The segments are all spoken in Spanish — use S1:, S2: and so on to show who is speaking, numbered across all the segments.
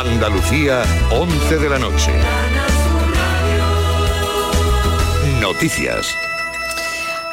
S1: Andalucía, 11 de la noche. Noticias.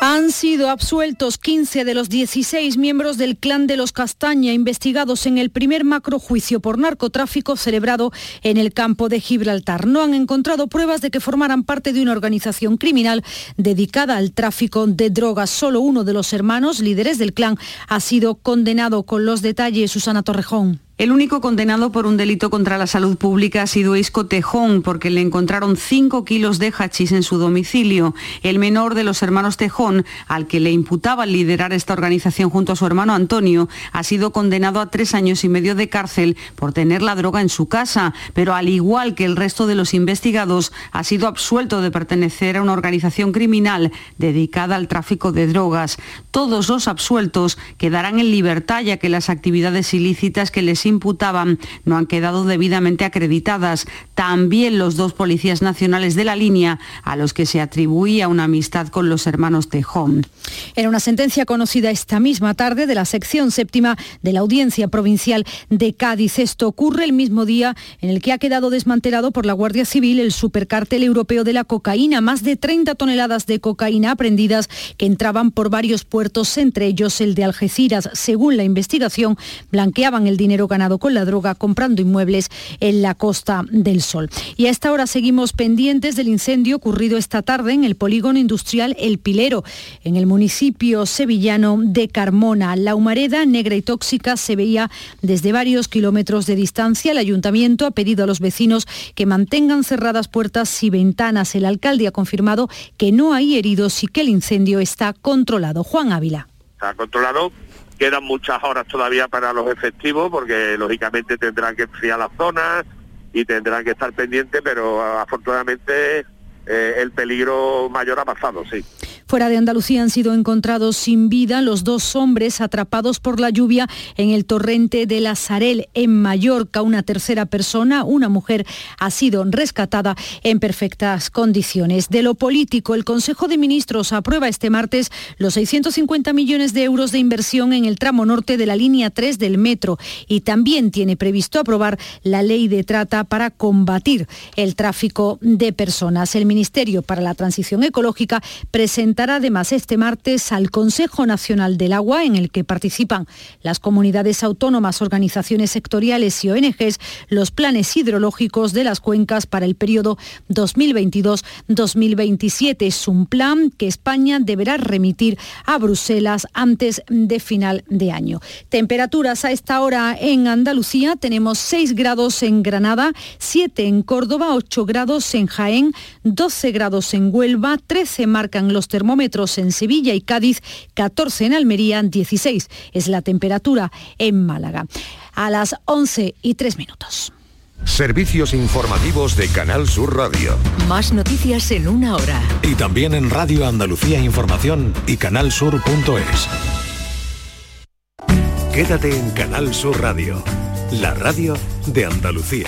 S2: Han sido absueltos 15 de los 16 miembros del clan de los Castaña investigados en el primer macrojuicio por narcotráfico celebrado en el campo de Gibraltar. No han encontrado pruebas de que formaran parte de una organización criminal dedicada al tráfico de drogas. Solo uno de los hermanos líderes del clan ha sido condenado con los detalles Susana Torrejón.
S3: El único condenado por un delito contra la salud pública ha sido Isco Tejón, porque le encontraron 5 kilos de hachís en su domicilio. El menor de los hermanos Tejón, al que le imputaba liderar esta organización junto a su hermano Antonio, ha sido condenado a tres años y medio de cárcel por tener la droga en su casa, pero al igual que el resto de los investigados, ha sido absuelto de pertenecer a una organización criminal dedicada al tráfico de drogas. Todos los absueltos quedarán en libertad ya que las actividades ilícitas que les imputaban no han quedado debidamente acreditadas. También los dos policías nacionales de la línea a los que se atribuía una amistad con los hermanos Tejón.
S2: Era una sentencia conocida esta misma tarde de la sección séptima de la Audiencia Provincial de Cádiz. Esto ocurre el mismo día en el que ha quedado desmantelado por la Guardia Civil el supercartel europeo de la cocaína. Más de 30 toneladas de cocaína aprendidas que entraban por varios puertos, entre ellos el de Algeciras. Según la investigación, blanqueaban el dinero ganado con la droga comprando inmuebles en la Costa del Sol. Y a esta hora seguimos pendientes del incendio ocurrido esta tarde en el polígono industrial El Pilero, en el municipio sevillano de Carmona. La humareda negra y tóxica se veía desde varios kilómetros de distancia. El ayuntamiento ha pedido a los vecinos que mantengan cerradas puertas y ventanas. El alcalde ha confirmado que no hay heridos y que el incendio está controlado. Juan Ávila.
S4: Está controlado Quedan muchas horas todavía para los efectivos porque lógicamente tendrán que enfriar las zonas y tendrán que estar pendientes, pero afortunadamente eh, el peligro mayor ha pasado, sí.
S2: Fuera de Andalucía han sido encontrados sin vida los dos hombres atrapados por la lluvia en el torrente de la Sarel, en Mallorca. Una tercera persona, una mujer, ha sido rescatada en perfectas condiciones. De lo político, el Consejo de Ministros aprueba este martes los 650 millones de euros de inversión en el tramo norte de la línea 3 del metro y también tiene previsto aprobar la ley de trata para combatir el tráfico de personas. El Ministerio para la Transición Ecológica presenta además este martes al Consejo Nacional del Agua, en el que participan las comunidades autónomas, organizaciones sectoriales y ONGs, los planes hidrológicos de las cuencas para el periodo 2022-2027. Es un plan que España deberá remitir a Bruselas antes de final de año. Temperaturas a esta hora en Andalucía tenemos 6 grados en Granada, 7 en Córdoba, 8 grados en Jaén, 12 grados en Huelva, 13 marcan los termómetros termómetros en Sevilla y Cádiz, 14 en Almería, 16 es la temperatura en Málaga. A las 11 y 3 minutos.
S1: Servicios informativos de Canal Sur Radio.
S5: Más noticias en una hora.
S1: Y también en Radio Andalucía Información y canalsur.es. Quédate en Canal Sur Radio, la radio de Andalucía.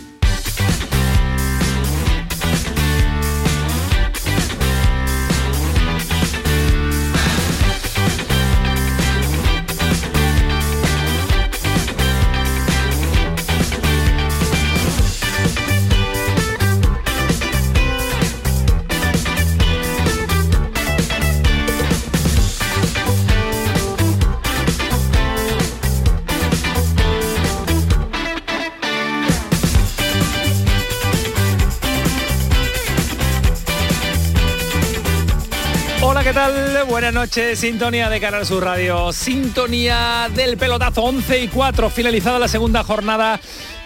S6: Buenas noches, sintonía de Canal Sur Radio, sintonía del pelotazo 11 y 4, finalizada la segunda jornada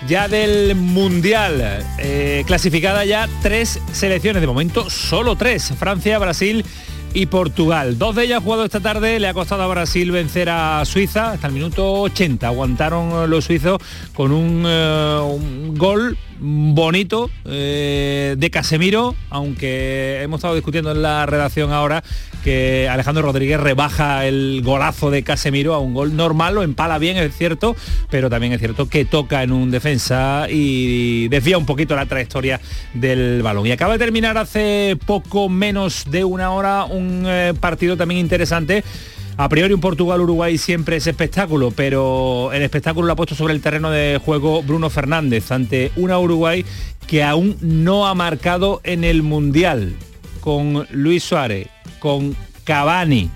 S6: ya del Mundial, eh, clasificada ya tres selecciones, de momento solo tres, Francia, Brasil y Portugal. Dos de ellas jugado esta tarde, le ha costado a Brasil vencer a Suiza hasta el minuto 80. Aguantaron los suizos con un, eh, gol bonito eh, de Casemiro, aunque hemos estado discutiendo en la redacción ahora que Alejandro Rodríguez rebaja el golazo de Casemiro a un gol normal, lo empala bien, es cierto, pero también es cierto que toca en un defensa y desvía un poquito la trayectoria del balón. Y acaba de terminar hace poco menos de una hora un eh, partido también interesante a priori un Portugal-Uruguay siempre es espectáculo, pero el espectáculo lo ha puesto sobre el terreno de juego Bruno Fernández ante una Uruguay que aún no ha marcado en el Mundial, con Luis Suárez, con Cavani,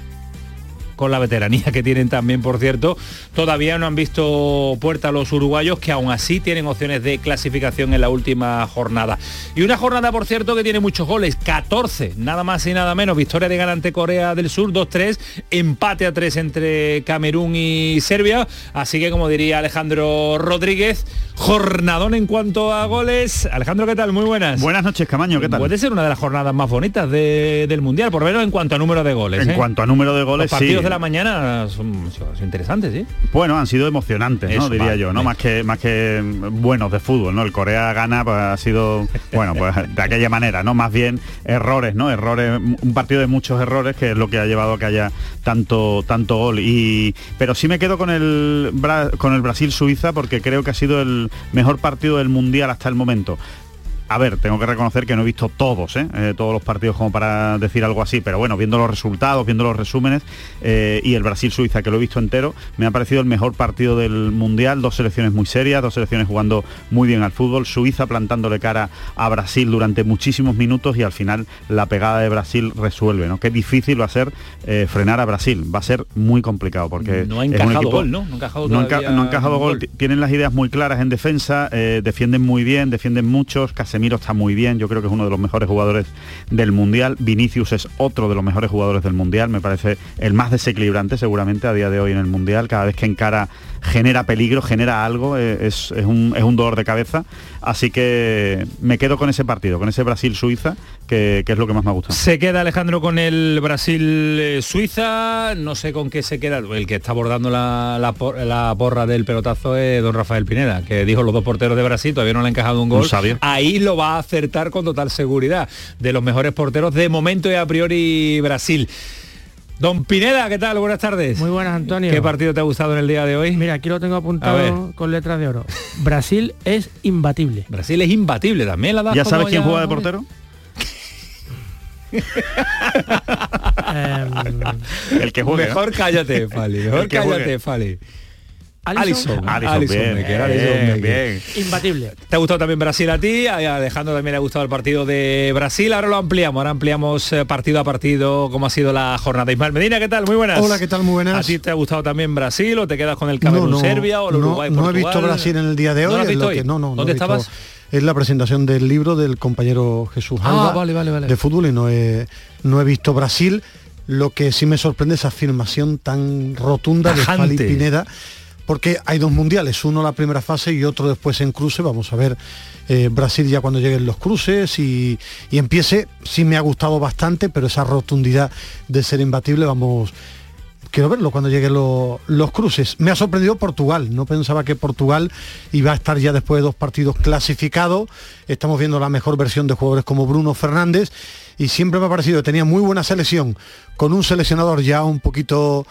S6: con la veteranía que tienen también, por cierto, todavía no han visto puerta los uruguayos que aún así tienen opciones de clasificación en la última jornada. Y una jornada, por cierto, que tiene muchos goles, 14, nada más y nada menos. Victoria de Galante Corea del Sur, 2-3, empate a 3 entre Camerún y Serbia. Así que, como diría Alejandro Rodríguez, jornadón en cuanto a goles. Alejandro, ¿qué tal? Muy buenas.
S7: Buenas noches, Camaño, ¿qué tal?
S6: Puede ser una de las jornadas más bonitas del Mundial, por lo menos en cuanto a número de goles.
S7: En
S6: ¿eh?
S7: cuanto a número de goles, sí.
S6: De la mañana son, son interesantes, ¿sí?
S7: Bueno, han sido emocionantes, Diría
S6: vale,
S7: yo, ¿no? Más que más que buenos de fútbol, ¿no? El Corea gana pues, ha sido, bueno, pues de aquella manera, ¿no? Más bien errores, ¿no? Errores, un partido de muchos errores que es lo que ha llevado a que haya tanto tanto gol. Y pero sí me quedo con el con el Brasil Suiza porque creo que ha sido el mejor partido del mundial hasta el momento. A ver, tengo que reconocer que no he visto todos, ¿eh? Eh, todos los partidos como para decir algo así, pero bueno, viendo los resultados, viendo los resúmenes eh, y el Brasil-Suiza, que lo he visto entero, me ha parecido el mejor partido del Mundial, dos selecciones muy serias, dos selecciones jugando muy bien al fútbol, Suiza plantándole cara a Brasil durante muchísimos minutos y al final la pegada de Brasil resuelve, ¿no? Qué difícil va a ser frenar a Brasil, va a ser muy complicado porque
S6: No ha
S7: es un
S6: encajado
S7: equipo-
S6: gol, ¿no? No ha encajado
S7: no enca- no gol.
S6: gol.
S7: Tienen las ideas muy claras en defensa, defienden muy bien, defienden muchos. Casemiro está muy bien, yo creo que es uno de los mejores jugadores del Mundial. Vinicius es otro de los mejores jugadores del Mundial, me parece el más desequilibrante seguramente a día de hoy en el Mundial. Cada vez que encara genera peligro, genera algo, eh, es, es un, es un dolor de cabeza. Así que me quedo con ese partido, con ese Brasil-Suiza, que, que es lo que más me ha gustado.
S6: Se queda Alejandro con el Brasil-Suiza, no sé con qué se queda, el que está abordando la, la por- la porra del pelotazo es don Rafael Pineda, que dijo los dos porteros de Brasil, todavía no le ha encajado un gol.
S7: Un.
S6: Ahí lo va a acertar con total seguridad, de los mejores porteros de momento y a priori Brasil. Don Pineda, ¿qué tal? Buenas tardes.
S8: Muy buenas, Antonio.
S6: ¿Qué partido te ha gustado en el día de hoy?
S8: Mira, aquí lo tengo apuntado con letras de oro. Brasil es imbatible.
S6: Brasil es imbatible también, la
S7: ¿Ya sabes quién juega de portero?
S8: Em,
S7: El que juegue.
S6: Mejor cállate, Fali. Mejor cállate, Fali.
S8: Alisson,
S6: Alisson.
S7: Alisson,
S6: Alisson
S7: bien, bien, bien.
S8: imbatible.
S6: ¿Te ha gustado también Brasil a ti? A Alejandro también le ha gustado el partido de Brasil. Ahora lo ampliamos, ahora ampliamos eh, partido a partido cómo ha sido la jornada. Ismael Medina, ¿qué tal? Muy buenas.
S9: Hola, ¿qué tal? Muy buenas.
S6: ¿A ti te ha gustado también Brasil o te quedas con el Camerún-Serbia o el
S9: no,
S6: Uruguay
S9: no he visto Brasil en el día de
S6: ¿No
S9: hoy.
S6: lo has
S9: es
S6: visto
S9: lo
S6: hoy?
S9: que- no, no, no
S6: ¿Dónde
S9: visto-
S6: estabas?
S9: Es la presentación del libro del compañero Jesús
S6: Ah,
S9: Alba
S6: vale, vale, vale.
S9: de fútbol y no he, no he visto Brasil. Lo que sí me sorprende es esa afirmación tan rotunda de Fali. Pineda, porque hay dos mundiales, uno la primera fase y otro después en cruce. Vamos a ver eh, Brasil ya cuando lleguen los cruces y, empiece. Sí me ha gustado bastante, pero esa rotundidad de ser imbatible, vamos, quiero verlo cuando lleguen lo- los cruces. Me ha sorprendido Portugal, no pensaba que Portugal iba a estar ya después de dos partidos clasificados. Estamos viendo la mejor versión de jugadores como Bruno Fernández y siempre me ha parecido que tenía muy buena selección con un seleccionador ya un poquito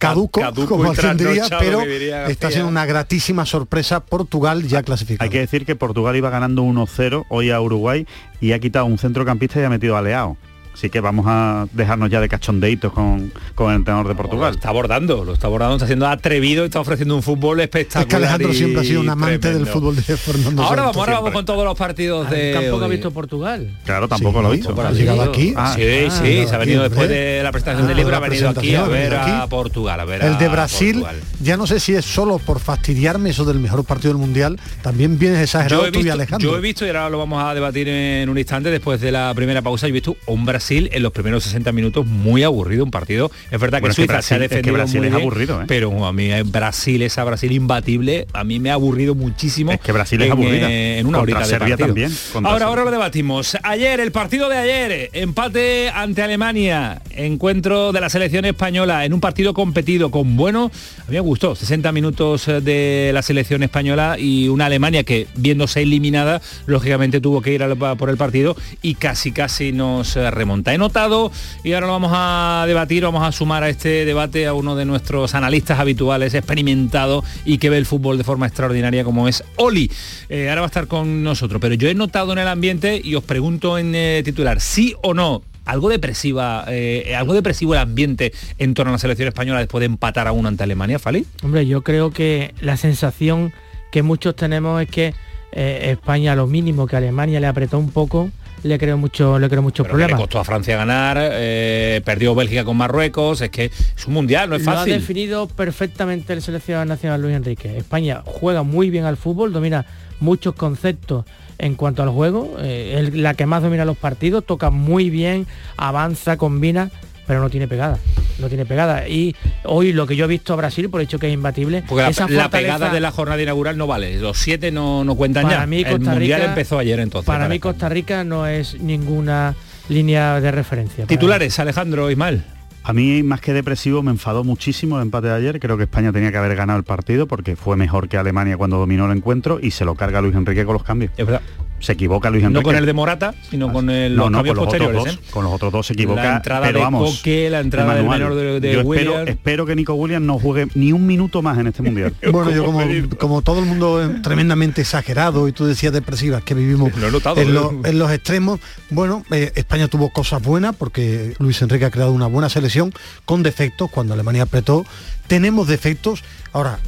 S9: caduco,
S6: Caduco
S9: como
S6: trasnochado,
S9: pero
S6: que diría García.
S9: está siendo una gratísima sorpresa Portugal ya clasificado.
S7: Hay que decir que Portugal iba ganando 1-0 hoy a Uruguay y ha quitado un centrocampista y ha metido a Leao. Así que vamos a dejarnos ya de cachondeitos con, con el entrenador de
S6: Lo
S7: Portugal.
S6: está abordando, lo está abordando, está siendo atrevido y está ofreciendo un fútbol espectacular.
S9: Es que Alejandro
S6: y
S9: siempre ha sido un amante
S6: tremendo.
S9: del fútbol de Fernando
S6: Ahora
S9: Santos.
S6: vamos, ahora vamos con todos los partidos
S8: Ah,
S6: de.
S8: Tampoco ha
S6: hoy.
S8: visto Portugal.
S7: Claro, tampoco
S9: Sí,
S7: lo hizo.
S9: por Ha llegado aquí.
S7: Ah,
S6: sí,
S9: ah,
S6: sí, se ha
S9: aquí,
S6: venido después de la presentación
S9: Ah,
S6: del libro, ha venido aquí a ver
S9: ha venido
S6: a
S9: aquí.
S6: Portugal, a ver
S9: El de Brasil,
S6: Portugal.
S9: ya no sé si es solo por fastidiarme eso del mejor partido del mundial, también vienes exagerado
S6: Yo he,
S9: tú y
S6: visto,
S9: Alejandro.
S6: yo he visto, y ahora lo vamos a debatir en un instante, después de la primera pausa, yo he visto un Brasil Brasil en los primeros 60 minutos muy aburrido un partido. Es verdad que
S7: Bueno, es que
S6: Suiza
S7: Brasil-
S6: se ha
S7: es que
S6: defendido
S7: Brasil
S6: muy
S7: es
S6: bien,
S7: aburrido, ¿eh?
S6: pero a mí eh, Brasil, esa Brasil imbatible, a mí me ha aburrido muchísimo.
S7: Es que Brasil es
S6: en,
S7: aburrida.
S6: eh, en una
S7: Contra
S6: horita de
S7: Serbia
S6: partido.
S7: también,
S6: Ahora,
S7: Serbia.
S6: ahora lo debatimos. Ayer, el partido de ayer, empate ante Alemania, encuentro de la selección española en un partido competido con bueno, a mí me gustó, 60 minutos de la selección española y una Alemania que viéndose eliminada, lógicamente tuvo que ir al- por el partido y casi casi nos eh, remonta. He notado y ahora lo vamos a debatir, vamos a sumar a este debate a uno de nuestros analistas habituales, experimentado y que ve el fútbol de forma extraordinaria como es Oli. Eh, ahora va a estar con nosotros, pero yo he notado en el ambiente y os pregunto en eh, titular, sí o no, algo depresiva, eh, algo depresivo el ambiente en torno a la selección española después de empatar a uno ante Alemania, Fali.
S8: Hombre, yo creo que la sensación que muchos tenemos es que España, lo mínimo que Alemania le apretó un poco, le creó mucho, le creó muchos
S6: le
S8: problemas.
S6: costó a Francia ganar, eh, perdió Bélgica con Marruecos, es que es un mundial, no es
S8: Lo ha
S6: fácil.
S8: definido perfectamente el seleccionador nacional Luis Enrique. España juega muy bien al fútbol, domina muchos conceptos en cuanto al juego, eh, es la que más domina los partidos, toca muy bien, avanza, combina, pero no tiene pegada. No tiene pegada. Y hoy lo que yo he visto a Brasil, por hecho que es imbatible,
S6: Porque la,
S8: esa
S6: la
S8: fortaleza-
S6: pegada de la jornada inaugural no vale, los siete no, no cuentan
S8: Para
S6: ya.
S8: mí,
S6: el
S8: Costa
S6: mundial
S8: Rica-
S6: empezó ayer entonces.
S8: Para
S6: para
S8: mí. Costa Rica no es ninguna línea de referencia.
S6: Titulares, Alejandro Ismael.
S7: A mí, más que depresivo, me enfadó muchísimo el empate de ayer. Creo que España tenía que haber ganado el partido porque fue mejor que Alemania cuando dominó el encuentro y se lo carga Luis Enrique con los cambios.
S6: Es verdad.
S7: Se equivoca Luis Enrique.
S6: No con el de Morata, sino con el, los
S7: no,
S6: cambios
S7: con los otros
S6: posteriores.
S7: dos.
S6: ¿eh?
S7: Con los otros dos se equivoca.
S6: La entrada
S7: pero
S6: de
S7: vamos,
S6: Coque, la entrada del menor de, de
S7: yo
S6: Williams.
S7: espero, espero que Nico Williams no juegue ni un minuto más en este mundial.
S9: Bueno, yo como, como todo el mundo es tremendamente exagerado y tú decías depresivas que vivimos
S6: Lo he notado,
S9: en,
S6: ¿eh?
S9: lo- en los extremos, bueno, eh, España tuvo cosas buenas porque Luis Enrique ha creado una buena selección con defectos cuando Alemania apretó. Tenemos defectos. Ahora,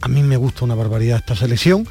S9: a mí me gusta una barbaridad esta selección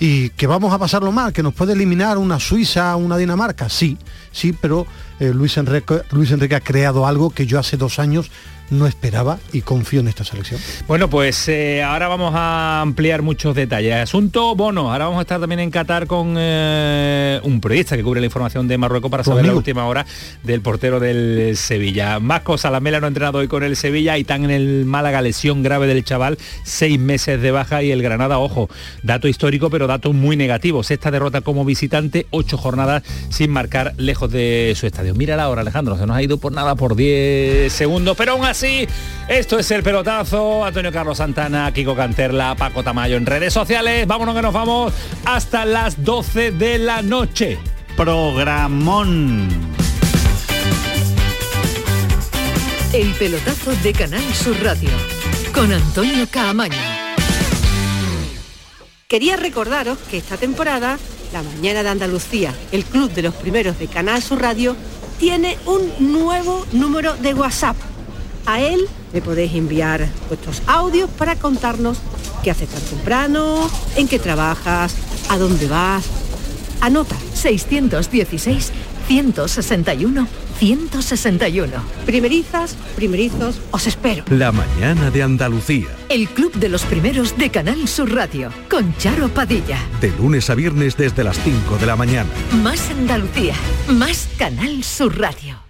S9: y que vamos a pasarlo mal, que nos puede eliminar una Suiza, una Dinamarca, sí, sí, pero eh, Luis, Enrique, Luis Enrique ha creado algo que yo hace dos años no esperaba y confío en esta selección.
S6: Bueno, pues eh, ahora vamos a ampliar muchos detalles. Asunto bono. Ahora vamos a estar también en Qatar con eh, un periodista que cubre la información de Marruecos para saber la última hora del portero del Sevilla. Más cosas, la Mela no ha entrenado hoy con el Sevilla y tan en el Málaga lesión grave del chaval, seis meses de baja y el Granada, ojo, dato histórico pero dato muy negativo. Sexta derrota como visitante, ocho jornadas sin marcar lejos de su estadio. Mira la hora, Alejandro, se nos ha ido por nada por 10 segundos, pero aún así, esto es el pelotazo. Antonio Carlos Santana, Kiko Canterla, Paco Tamayo en redes sociales. Vámonos que nos vamos hasta las 12 de la noche.
S7: Programón.
S5: El pelotazo de Canal Sur Radio con Antonio Caamaño.
S10: Quería recordaros que esta temporada, La Mañana de Andalucía, el club de los primeros de Canal Sur Radio, tiene un nuevo número de WhatsApp. A él le podéis enviar vuestros audios para contarnos qué haces tan temprano, en qué trabajas, a dónde vas. Anota
S5: 616 161 161.
S10: Primerizas, primerizos, os espero.
S1: La mañana de Andalucía.
S5: El club de los primeros de Canal Sur Radio con Charo Padilla.
S1: De lunes a viernes desde las 5 de la mañana.
S5: Más Andalucía, más Canal Sur Radio.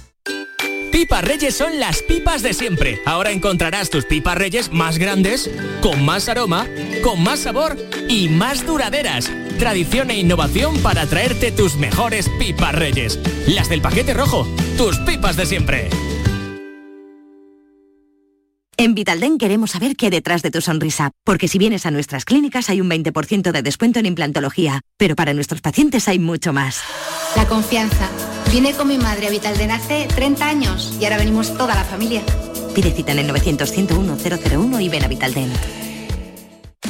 S11: Pipas Reyes son las pipas de siempre. Ahora encontrarás tus pipas Reyes más grandes, con más aroma, con más sabor y más duraderas. Tradición e innovación para traerte tus mejores pipas Reyes. Las del paquete rojo, tus pipas de siempre.
S12: En Vitalden queremos saber qué hay detrás de tu sonrisa, porque si vienes a nuestras clínicas hay un 20% de descuento en implantología, pero para nuestros pacientes hay mucho más.
S13: La confianza. Vine con mi madre a Vitalden hace 30 años y ahora venimos toda la familia.
S12: Pide cita en el 900 101 001 y ven a Vitalden.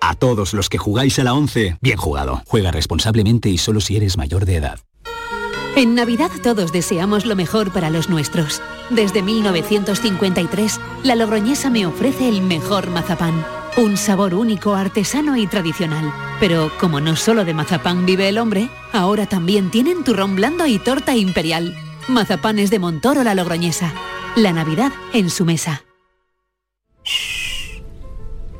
S14: A todos los que jugáis a la 11, bien jugado. Juega responsablemente y solo si eres mayor de edad.
S15: En Navidad todos deseamos lo mejor para los nuestros. Desde 1953, la Logroñesa me ofrece el mejor mazapán. Un sabor único, artesano y tradicional. Pero como no solo de mazapán vive el hombre, ahora también tienen turrón blando y torta imperial. Mazapanes de Montoro la Logroñesa. La Navidad en su mesa.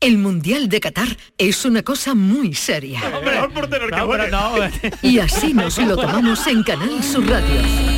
S5: El Mundial de Qatar es una cosa muy seria. Y así nos lo tomamos en Canal Sur Radio.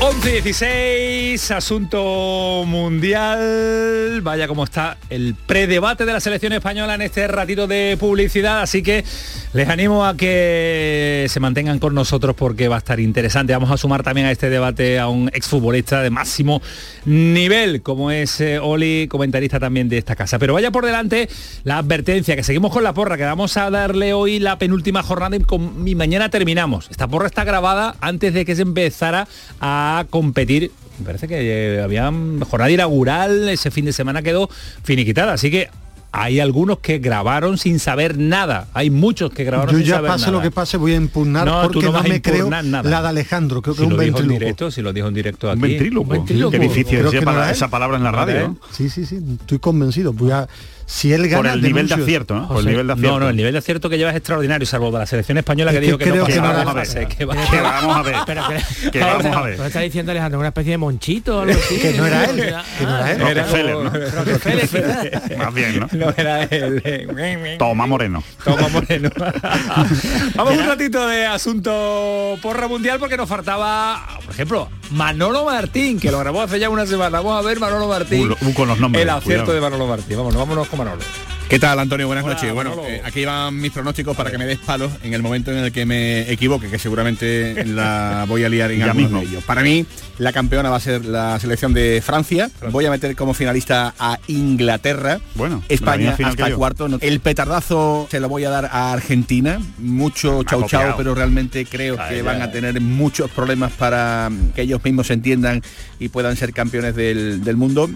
S6: 11 y 16, asunto mundial. Vaya como está el predebate de la selección española en este ratito de publicidad, así que les animo a que se mantengan con nosotros porque va a estar interesante. Vamos a sumar también a este debate a un exfutbolista de máximo nivel, como es eh, Oli, comentarista también de esta casa. Pero vaya por delante la advertencia, que seguimos con la porra, que vamos a darle hoy la penúltima jornada y, con, y mañana terminamos. Esta porra está grabada antes de que se empezara a competir. Me parece que eh, había jornada inaugural, ese fin de semana quedó finiquitada, así que hay algunos que grabaron sin saber nada. Hay muchos que grabaron
S9: Yo
S6: sin
S9: ya
S6: saber
S9: pase
S6: nada.
S9: lo que pase voy a impugnar
S6: No, tú
S9: porque
S6: no
S9: no,
S6: vas a
S9: me creo
S6: nada.
S9: la de Alejandro, creo
S6: Si
S9: que es un
S6: lo dijo en
S9: ventríloco.
S6: directo, si lo dijo en directo aquí.
S7: Un ventríloco. Qué difícil
S9: Creo
S7: es
S9: que no
S7: para
S9: era
S7: esa palabra en la
S9: ¿No era
S7: radio.
S9: él? Sí, sí, sí, estoy convencido. Voy a, si él gana,
S7: Por el nivel de acierto. ¿no? Por el nivel de acierto.
S6: No, no, el nivel de acierto que lleva es extraordinario, salvo de la selección española que
S9: Es que
S6: dijo que,
S9: creo
S6: no
S9: que era
S6: fase,
S9: fácil.
S6: que va-
S7: Que vamos a ver.
S8: Pero que,
S7: Que vamos a ver.
S8: Pero está diciendo Alejandro, una especie de monchito o algo así.
S9: Que no era él, que no era él.
S7: No, Rockefeller, ¿no?
S8: Rockefeller, quizás.
S7: Más bien, ¿no?
S6: No era él.
S7: Toma Moreno.
S6: Toma Moreno. Vamos un ratito de asunto porra mundial porque nos faltaba, por ejemplo, Manolo Martín, que lo grabó hace ya una semana. Vamos a ver Manolo Martín.
S7: Uh, uh, con los nombres,
S6: El acierto
S7: cuidado.
S6: de Manolo Martín. Vámonos, vámonos con Manolo.
S16: ¿Qué tal, Antonio? Buenas
S6: Hola,
S16: noches. Bueno, eh, aquí van mis pronósticos para que me des palos en el momento en el que me equivoque, que seguramente la voy a liar en
S7: Ya
S16: algunos
S7: mismo.
S16: de ellos. Para mí, la campeona va a ser la selección de Francia. Voy a meter como finalista a Inglaterra.
S7: Bueno,
S16: España hasta cuarto. No- El petardazo se lo voy a dar a Argentina. Mucho chau chau, pero realmente creo
S7: Ay,
S16: que
S7: ya.
S16: van a tener muchos problemas para que ellos mismos se entiendan y puedan ser campeones del, del mundo.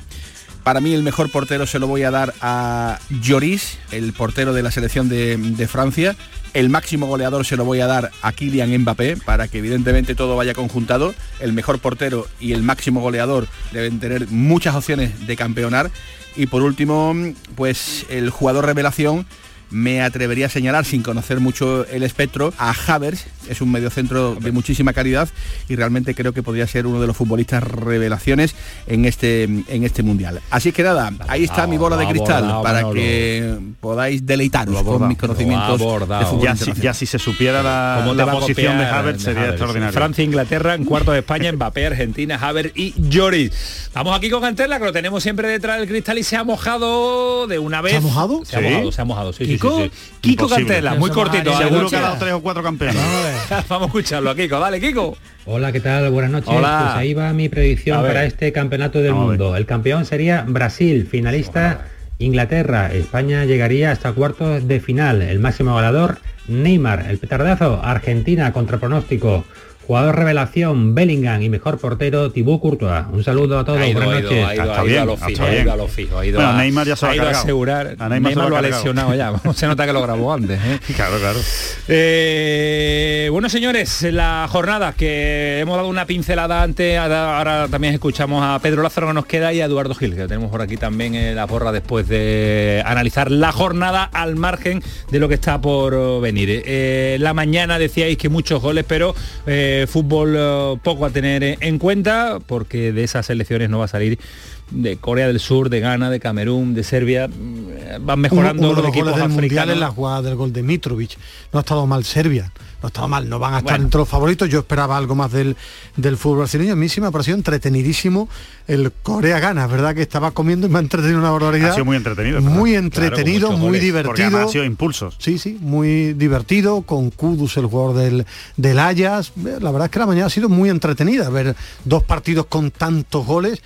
S16: Para mí el mejor portero se lo voy a dar a Lloris, el portero de la selección de, de Francia. El máximo goleador se lo voy a dar a Kylian Mbappé para que evidentemente todo vaya conjuntado. El mejor portero y el máximo goleador deben tener muchas opciones de campeonar. Y por último, pues el jugador revelación me atrevería a señalar, sin conocer mucho el espectro, a Havers, es un mediocentro de muchísima calidad y realmente creo que podría ser uno de los futbolistas revelaciones en este, en este mundial. Así que nada, ahí está mi bola de cristal para que podáis deleitaros con mis conocimientos de fútbol
S7: Ya si, ya si se supiera la,
S6: ¿Cómo te
S7: la
S6: va a
S7: posición de Havertz sería
S6: Havertz?
S7: extraordinario.
S6: Francia, Inglaterra, en cuarto de España, Mbappé, Argentina, Haver y Lloris. Vamos aquí con Cantela, que lo tenemos siempre detrás del cristal y se ha mojado de una vez.
S9: ¿Se ha mojado?
S6: Se ha
S7: Sí.
S6: mojado, se ha mojado, sí,
S8: ¿Kiko?
S6: sí, sí. Kiko. Cantela, muy cortito.
S7: Seguro que ha dado tres o cuatro campeones.
S6: Vamos a escucharlo a Kiko, dale, Kiko.
S17: Hola, ¿qué tal? Buenas noches.
S6: Hola.
S17: Pues ahí va mi predicción para este campeonato del
S7: Vamos
S17: mundo. El campeón sería Brasil, finalista
S18: Inglaterra. España llegaría hasta cuartos de final. El máximo goleador, Neymar. El petardazo, Argentina contra pronóstico. Jugador revelación, Bellingham y mejor portero, Thibaut Courtois. Un saludo a todos,
S6: Ha ido,
S18: buenas
S6: ha ido,
S18: noches.
S6: ha ido,
S7: Está
S6: ha ido
S7: bien,
S6: a lo
S7: está
S6: fijo, ha
S7: bien.
S6: ido a lo fijo, ha ido
S7: Bueno,
S6: a,
S7: Neymar ya se
S6: ha
S7: ha
S6: ido a asegurar.
S7: A Neymar se lo ha
S6: lo ha lesionado ya. Se nota que lo grabó antes. ¿eh?
S7: Claro, claro.
S6: Eh, bueno, señores, la jornada que hemos dado una pincelada antes, ahora ahora también escuchamos a Pedro Lázaro que nos queda y a Eduardo Gil, que tenemos por aquí también en la porra después de analizar la jornada al margen de lo que está por venir. Eh, la mañana decíais que muchos goles, pero eh, fútbol eh, poco a tener en cuenta, porque de esas selecciones no va a salir de Corea del Sur, de Ghana, de Camerún, de Serbia, mm, van mejorando
S9: uno, uno de
S6: los
S9: los
S6: equipos
S9: goles del mundial
S6: africanos.
S9: la jugada del gol de Mitrovic. No ha estado mal Serbia. No ha estado mal, no van a estar
S6: Bueno.
S9: entre los favoritos. Yo esperaba algo más del, del fútbol brasileño. A mí sí me ha parecido entretenidísimo el Corea gana, ¿verdad? Que estaba comiendo y me ha entretenido una barbaridad.
S7: Ha sido muy entretenido.
S9: Muy entretenido,
S7: Claro,
S9: muy
S7: goles,
S9: divertido.
S7: Porque ha sido impulsos.
S9: Sí, sí, muy divertido, con Kudus, el jugador del, del Ajax. La verdad es que la mañana ha sido muy entretenida. Ver dos partidos con tantos goles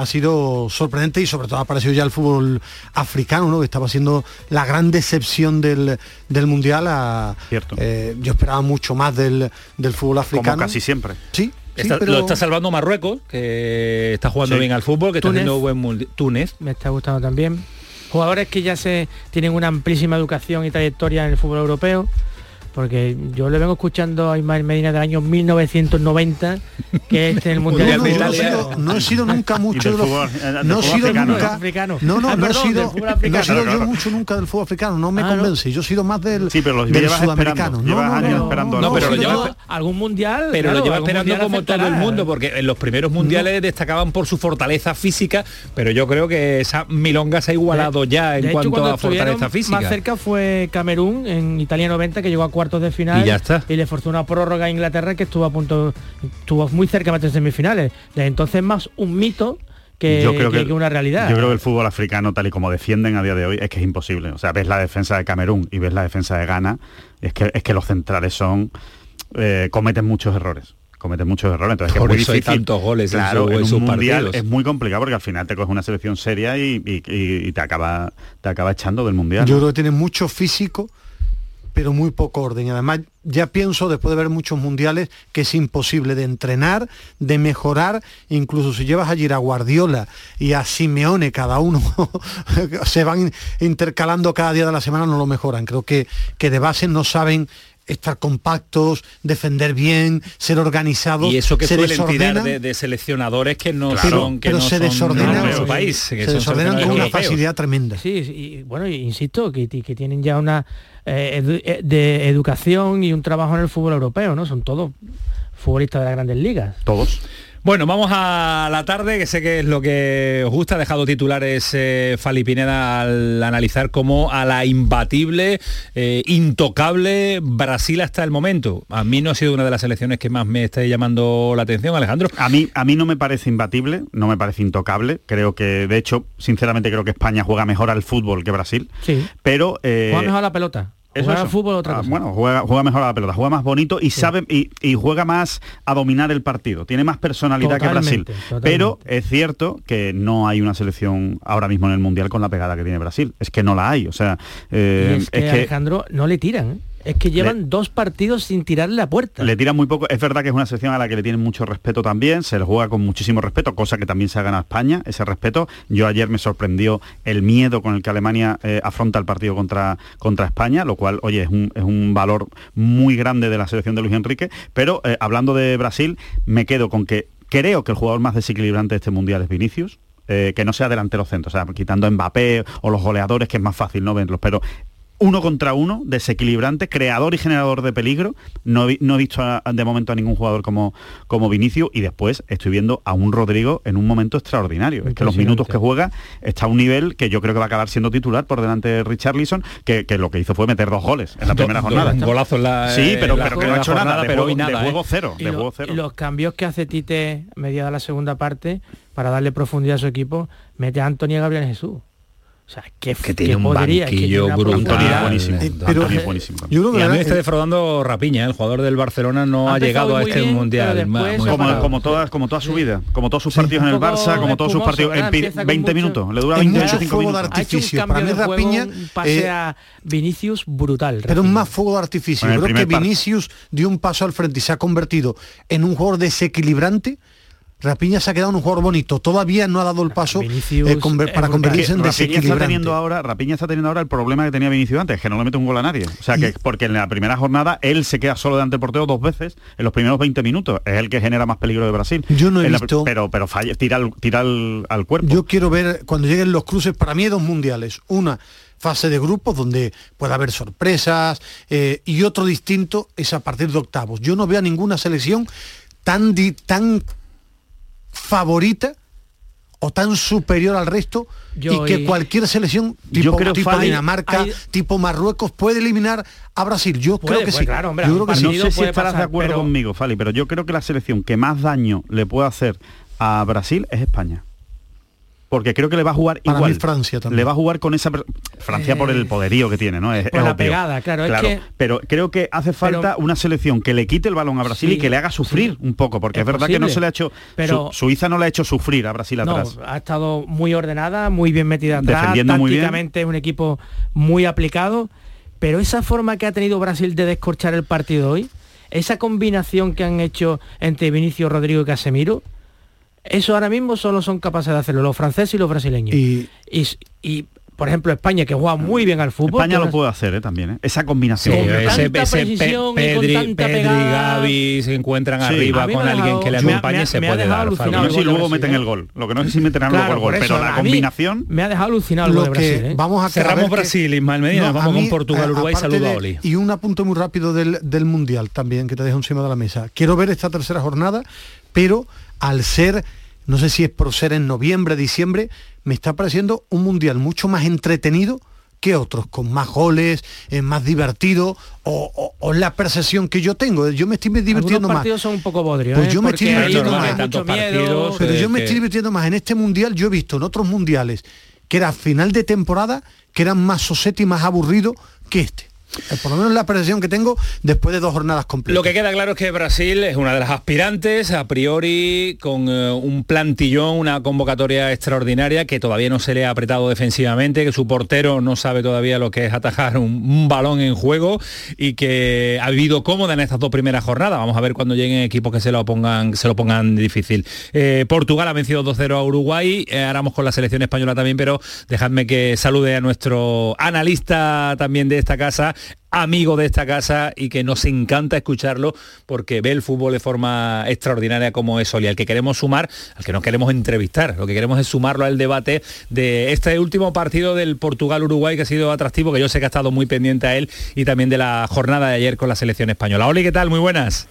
S9: ha sido sorprendente y sobre todo ha aparecido ya el fútbol africano, ¿no? que estaba siendo la gran decepción del, del Mundial. A, eh, yo esperaba mucho más del, del fútbol africano.
S7: Como casi siempre.
S9: Sí, sí,
S6: Está-
S9: pero-
S6: Lo está salvando Marruecos, que está jugando
S8: Sí.
S6: bien al fútbol, que está
S8: Túnez.
S6: haciendo buen mundial. Túnez.
S8: Me está gustando también. Jugadores que ya se tienen una amplísima educación y trayectoria en el fútbol europeo. Porque yo le vengo escuchando a Ismael Medina del año 1990, que este es el Mundial
S9: No, no, yo he
S8: Italia.
S9: sido, no he sido nunca mucho
S7: del
S9: de los
S7: fútbol, eh,
S9: no he sido
S7: africano.
S9: nunca
S8: Africano.
S9: no no
S8: Ah,
S9: no he sido no he yo mucho nunca del fútbol africano no me
S8: Ah,
S9: convence yo he sido más del
S7: Sí, pero lo
S9: del
S7: llevas
S9: sudamericano no,
S7: llevas
S9: no,
S7: años
S9: no,
S7: esperando
S9: no,
S6: No, pero lo lleva-
S8: algún mundial
S6: Pero
S8: claro,
S6: lo lleva esperando como todo el mundo, porque en los primeros mundiales destacaban por su fortaleza física, pero yo creo que esa milonga se ha igualado ya en
S8: hecho,
S6: cuanto a fortaleza física.
S8: Más cerca fue Camerún en Italia 90 que llegó a cuartos de final
S6: Y ya está.
S8: y le forzó una prórroga a Inglaterra que estuvo a punto, estuvo muy cerca de meterse en semifinales. Desde entonces más un mito que,
S7: yo creo
S8: que-
S7: que,
S8: una realidad.
S7: Yo creo que el fútbol africano, tal y como defienden a día de hoy, es que es imposible. O sea, ves la defensa de Camerún y ves la defensa de Ghana, es que, es que los centrales son eh, cometen muchos errores. Cometen muchos errores, entonces
S6: Por
S7: que es muy
S6: eso hay tantos goles en
S7: claro,
S6: su-
S7: en
S6: en
S7: un mundial
S6: partidos.
S7: es muy complicado porque al final te coges una selección seria y, y- y- y te acaba te acaba echando del mundial.
S9: yo
S7: ¿no?
S9: creo que tiene mucho físico pero muy poco orden. Y además ya pienso después de ver muchos mundiales que es imposible de entrenar de mejorar incluso si llevas allí a Guardiola y a Simeone cada uno se van intercalando cada día de la semana no lo mejoran. Creo que que de base no saben estar compactos, defender bien, ser organizados.
S6: Y eso que
S9: se
S6: suelen tirar de, de seleccionadores que no
S9: Claro.
S6: son que
S9: pero
S6: no
S9: se
S6: son
S9: desordenan,
S6: país, que
S9: se
S6: son
S9: desordenan con una facilidad tremenda.
S8: Sí, y bueno, insisto, que, que tienen ya una eh, edu- eh, de educación y un trabajo en el fútbol europeo, ¿no? Son todos futbolistas de las grandes ligas.
S7: Todos.
S6: Bueno, vamos a la tarde, que sé que es lo que os gusta. Ha dejado titulares eh, Fali Pineda al analizar como a la imbatible, eh, intocable Brasil hasta el momento. A mí no ha sido una de las selecciones que más me está llamando la atención, Alejandro.
S7: A mí, a mí no me parece imbatible, no me parece intocable. Creo que, de hecho, sinceramente creo que España juega mejor al fútbol que Brasil.
S8: Sí.
S7: Pero... eh,
S8: Juega mejor a la pelota.
S7: Eso,
S8: Jugar al fútbol otra
S7: Ah. Bueno, juega, juega mejor a la pelota, juega más bonito y sabe y, y juega más a dominar el partido. Tiene más personalidad que Brasil.
S8: Totalmente.
S7: Pero es cierto que no hay una selección ahora mismo en el mundial con la pegada que tiene Brasil. Es que no la hay. O sea, eh,
S8: Y es que, Alejandro no le tiran. Es que llevan dos partidos sin tirarle la puerta.
S7: Le tiran muy poco. Es verdad que es una selección a la que le tienen mucho respeto también. Se le juega con muchísimo respeto, cosa que también se ha ganado España, ese respeto. Yo ayer me sorprendió el miedo con el que Alemania eh, afronta el partido contra, contra España, lo cual, oye, es un, es un valor muy grande de la selección de Luis Enrique. Pero eh, hablando de Brasil, me quedo con que creo que el jugador más desequilibrante de este mundial es Vinicius. eh, que no sea delantero centro, o sea, quitando a Mbappé o los goleadores, que es más fácil no verlos, pero uno contra uno, desequilibrante, creador y generador de peligro. No, no he visto a- de momento a ningún jugador como, como Vinicio y después estoy viendo a un Rodrigo en un momento extraordinario. Es que los minutos que juega está a un nivel que yo creo que va a acabar siendo titular por delante de Richarlison, que, que lo que hizo fue meter dos goles en la
S6: Do-
S7: primera
S6: do-
S7: jornada.
S6: un golazo en la-
S7: Sí, pero,
S6: en la
S7: pero que no ha hecho nada, de
S6: pero
S7: juego,
S6: nada,
S7: de juego
S6: ¿eh?
S7: cero. De
S8: lo-
S7: juego cero.
S8: los cambios que hace Tite mediada la segunda parte para darle profundidad a su equipo, mete a Antonio Gabriel Jesús. O sea, que,
S6: que tiene un
S8: podría, que
S6: banquillo
S8: tiene una
S6: brutal.
S8: profundidad.
S7: buenísimo.
S9: Eh, pero-
S7: Antonio es buenísimo.
S9: Yo creo que
S6: Y a mí me está defraudando Rapiña, ¿eh? el jugador del Barcelona no
S8: Ha
S6: llegado a este
S8: bien,
S6: mundial.
S8: pero
S7: Como, todas como toda su vida, como todos sus partidos en el Barça, como todos sus partidos en
S8: ¿verdad?
S7: pi-
S8: Empieza con
S7: 20
S8: mucho-
S7: minutos, le dura
S9: Es
S7: 20
S9: mucho
S7: 25
S9: fuego de
S7: minutos.
S9: Artificio. Para mí Rapiña,
S8: un pase
S9: eh,
S8: a Vinicius brutal.
S9: Pero es
S8: Rafinha.
S9: más fuego de artificio. Creo que Vinicius dio un paso al frente y se ha convertido en un jugador desequilibrante. Rapiña se ha quedado en un jugador bonito. Todavía no ha dado el paso
S8: Vinicius
S9: eh, conver- para
S8: brutal.
S9: convertirse en
S7: está
S9: desequilibrante.
S7: teniendo ahora Rapiña está teniendo ahora el problema que tenía Vinicius antes que no le mete un gol a nadie o sea que porque en la primera jornada él se queda solo delante del portero dos veces en los primeros 20 minutos es el que genera más peligro de Brasil
S9: Yo no he
S7: En la-
S9: visto-
S7: pero pero falla tira al, tira al, al cuerpo
S9: Yo quiero ver cuando lleguen los cruces, para mí hay dos mundiales. Una fase de grupos donde puede haber sorpresas eh, y otro distinto es a partir de octavos. Yo no veo a ninguna selección tan, di- tan favorita o tan superior al resto
S8: Yo
S9: y que
S8: y-
S9: cualquier selección tipo,
S7: Yo creo,
S9: tipo
S7: Fali,
S9: Dinamarca,
S8: hay-
S9: tipo Marruecos puede eliminar a Brasil. Yo
S8: Puede,
S9: creo que
S8: pues
S9: sí.
S8: claro, hombre,
S9: Yo creo que sí.
S7: no sé si estarás de acuerdo
S8: pero-
S7: conmigo Fali pero yo creo que la selección que más daño le puede hacer a Brasil es España porque creo que le va a jugar
S9: Para
S7: igual
S9: mí Francia también.
S7: le va a jugar con esa Francia por el poderío que tiene no es,
S8: por
S7: es
S8: la
S7: obvio.
S8: pegada, claro, es que-
S7: pero creo que hace falta una selección que le quite el balón a Brasil
S8: Sí,
S7: y que le haga sufrir
S8: sí.
S7: un poco porque es,
S8: Es
S7: verdad que no se le ha hecho
S8: pero-
S7: Su- Suiza no le ha hecho sufrir a Brasil
S8: No,
S7: atrás
S8: ha estado muy ordenada, muy bien metida atrás,
S7: Defendiendo muy bien.
S8: tácticamente es un equipo muy aplicado, pero esa forma que ha tenido Brasil de descorchar el partido hoy, esa combinación que han hecho entre Vinicio Rodrigo y Casemiro, eso ahora mismo solo son capaces de hacerlo los franceses y los brasileños.
S9: Y-
S8: y, y, por ejemplo, España, que juega muy bien al fútbol.
S7: España
S8: que
S7: lo puede hacer ¿eh? también ¿eh? esa combinación
S8: Sí,
S6: Ese,
S8: tanta
S6: ese Pe-
S8: precisión y con
S6: Pedri,
S8: tanta
S6: Pedri,
S8: pegada.
S6: Gavi se encuentran
S7: Sí.
S6: arriba con alguien que le acompañe
S8: me
S6: y
S8: ha-
S6: se
S8: me
S6: puede dar.
S8: alucinado
S6: Fabio.
S7: no sé si luego meten
S8: ¿eh?
S7: el gol lo que no sé si meterán luego
S8: Claro,
S7: el gol pero la combinación
S8: Me ha dejado alucinado lo,
S9: lo
S8: de Brasil.
S9: que
S8: ¿eh?
S9: vamos a
S6: Cerramos
S9: que-
S6: Brasil, Ismael Medina,
S9: No,
S6: vamos
S9: mí,
S6: con Portugal, Uruguay, saluda a
S9: de-
S6: Oli.
S9: Y un apunte muy rápido del, del Mundial también, que te dejo encima de la mesa. Quiero ver esta tercera jornada, pero al ser, no sé si es por ser en noviembre, diciembre, me está pareciendo un Mundial mucho más entretenido que otros, con más goles, eh, más divertido, o, o- o la percepción que yo tengo. Yo me estoy divirtiendo
S8: Algunos
S9: más.
S8: partidos son un poco bodrios.
S9: Pues
S8: ¿eh?
S9: yo me
S8: Porque
S9: estoy divirtiendo más.
S8: miedo.
S9: Pero yo me
S6: que-
S9: estoy divirtiendo más en este mundial, yo he visto en otros mundiales que era final de temporada, que eran más soseto y más aburrido que este. Eh, Por lo menos la percepción que tengo después de dos jornadas completas.
S6: Lo que queda claro es que Brasil es una de las aspirantes, a priori, con eh, un plantillón, una convocatoria extraordinaria que todavía no se le ha apretado defensivamente, que su portero no sabe todavía lo que es atajar un, balón en juego y que ha vivido cómoda en estas dos primeras jornadas. Vamos a ver cuando lleguen equipos que se lo pongan, se lo pongan difícil. Eh, Portugal ha vencido 2-0 a Uruguay, eh, ahora vamos con la selección española también, pero dejadme que salude a nuestro analista también de esta casa, amigo de esta casa y que nos encanta escucharlo porque ve el fútbol de forma extraordinaria como es Oli, al que queremos sumar, al que no queremos entrevistar, lo que queremos es sumarlo al debate de este último partido del Portugal-Uruguay que ha sido atractivo, que yo sé que ha estado muy pendiente a él y también de la jornada de ayer con la selección española. Oli, ¿qué tal? Muy buenas.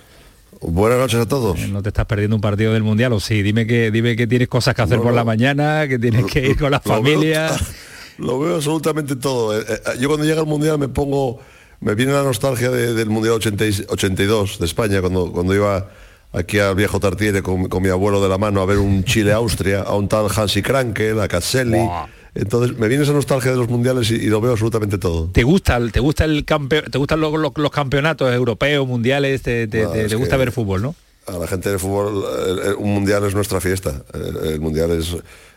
S19: Buenas noches a todos.
S6: Eh, No te estás perdiendo un partido del Mundial, o sí, dime que, dime que tienes cosas que hacer por la mañana, que tienes que ir con la familia.
S19: Lo veo absolutamente todo. Eh, eh, Yo cuando llega el Mundial me pongo, me viene la nostalgia de- del Mundial 80 y- 82 de España, cuando, cuando iba aquí al viejo Tartiere con, con mi abuelo de la mano a ver un Chile-Austria, a un tal Hansi Krankel, a Cazzelli. Entonces me viene esa nostalgia de los mundiales y, y lo veo absolutamente todo.
S6: ¿Te gusta, te gusta el campe- te gustan los, los- los campeonatos europeos, mundiales? Te, te-
S19: No,
S6: te- gusta ver fútbol, ¿no?
S19: A la gente del fútbol, el- el- un mundial es nuestra fiesta. El, el mundial es,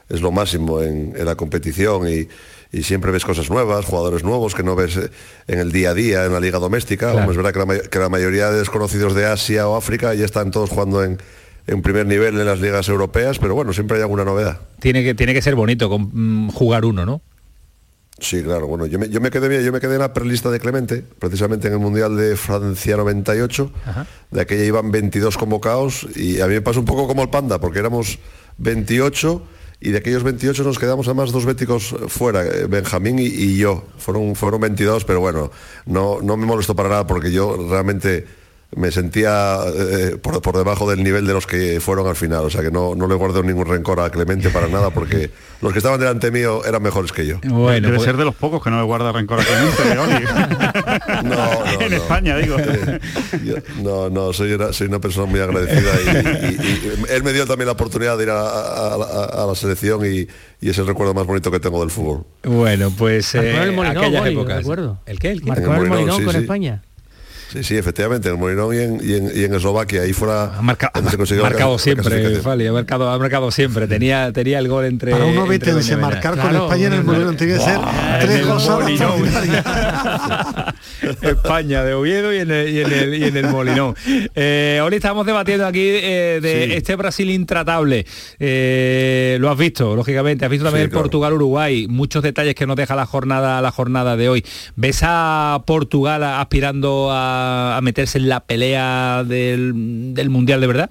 S19: es lo máximo en, en la competición y, y siempre ves cosas nuevas, jugadores nuevos que no ves eh, en el día a día, en la liga doméstica.
S6: Claro.
S19: Es verdad que la, may- que la mayoría de desconocidos de Asia o África ya están todos jugando en, en primer nivel en las ligas europeas, pero bueno, siempre hay alguna novedad.
S6: Tiene que, tiene que ser bonito con, mm, jugar uno, ¿no?
S19: Sí, claro, bueno, yo me, yo me quedé yo me quedé en la prelista de Clemente, precisamente en el Mundial de Francia 98, de aquella iban 22 convocados y a mí me pasó un poco como el Panda, porque éramos 28 y de aquellos 28 nos quedamos además dos béticos fuera, eh, Benjamín y, y yo, fueron, fueron 22, pero bueno, no, no me molesto para nada porque yo realmente me sentía eh, por, por debajo del nivel de los que fueron al final. O sea que no, no le guardo ningún rencor a Clemente para nada porque los que estaban delante mío eran mejores que yo.
S7: Bueno, Debe
S6: pues-
S7: ser de los pocos que no le guarda rencor a Clemente, Oli.
S19: No, no,
S7: en
S19: no.
S7: España, digo.
S19: Eh, yo- no, no, soy una, soy una persona muy agradecida y, y- y él me dio también la oportunidad de ir a, a- a- a la selección y, y es el recuerdo más bonito que tengo del fútbol.
S6: Bueno, pues
S8: Marcó
S6: eh,
S8: el
S6: aquellas épocas. ¿El qué? ¿El qué?
S8: Marcó
S19: En el
S8: el
S19: Molinón,
S8: Molinón
S19: sí,
S8: con
S19: sí.
S8: España.
S19: Sí, sí, efectivamente, en el Molinón y en, y en- y en Eslovaquia, ahí fuera se consiguió
S6: Ha marcado
S19: la
S6: siempre. Fali, ha marcado, ha marcado siempre. Tenía, tenía el gol entre.
S9: Para uno vetense marcar con España en el Molinón tiene que ser tres
S6: en España de Oviedo y en el, y en el, y en el Molinón. Eh, hoy estamos debatiendo aquí eh, de
S19: Sí.
S6: este Brasil intratable. Eh, lo has visto, lógicamente. Has visto también
S19: Sí,
S6: el
S19: claro.
S6: Portugal-Uruguay. Muchos detalles que nos deja la jornada, la jornada de hoy. ¿Ves a Portugal aspirando a, a meterse en la pelea del, del Mundial de verdad?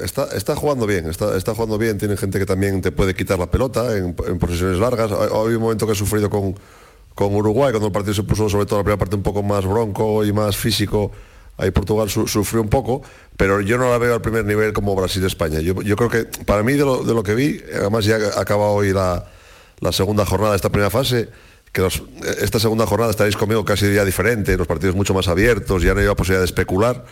S19: Está, está jugando bien, está, está jugando bien, tiene gente que también te puede quitar la pelota en, en posesiones largas. Hay, hay un momento que he sufrido con, con Uruguay, cuando el partido se puso sobre todo la primera parte un poco más bronco y más físico. Ahí Portugal su- sufrió un poco, pero yo no la veo al primer nivel como Brasil-España. Yo, yo creo que para mí de lo, de lo que vi, además ya acaba hoy la, la segunda jornada de esta primera fase, que los- esta segunda jornada estaréis conmigo casi día diferente, los partidos mucho más abiertos, ya no hay posibilidad de especular.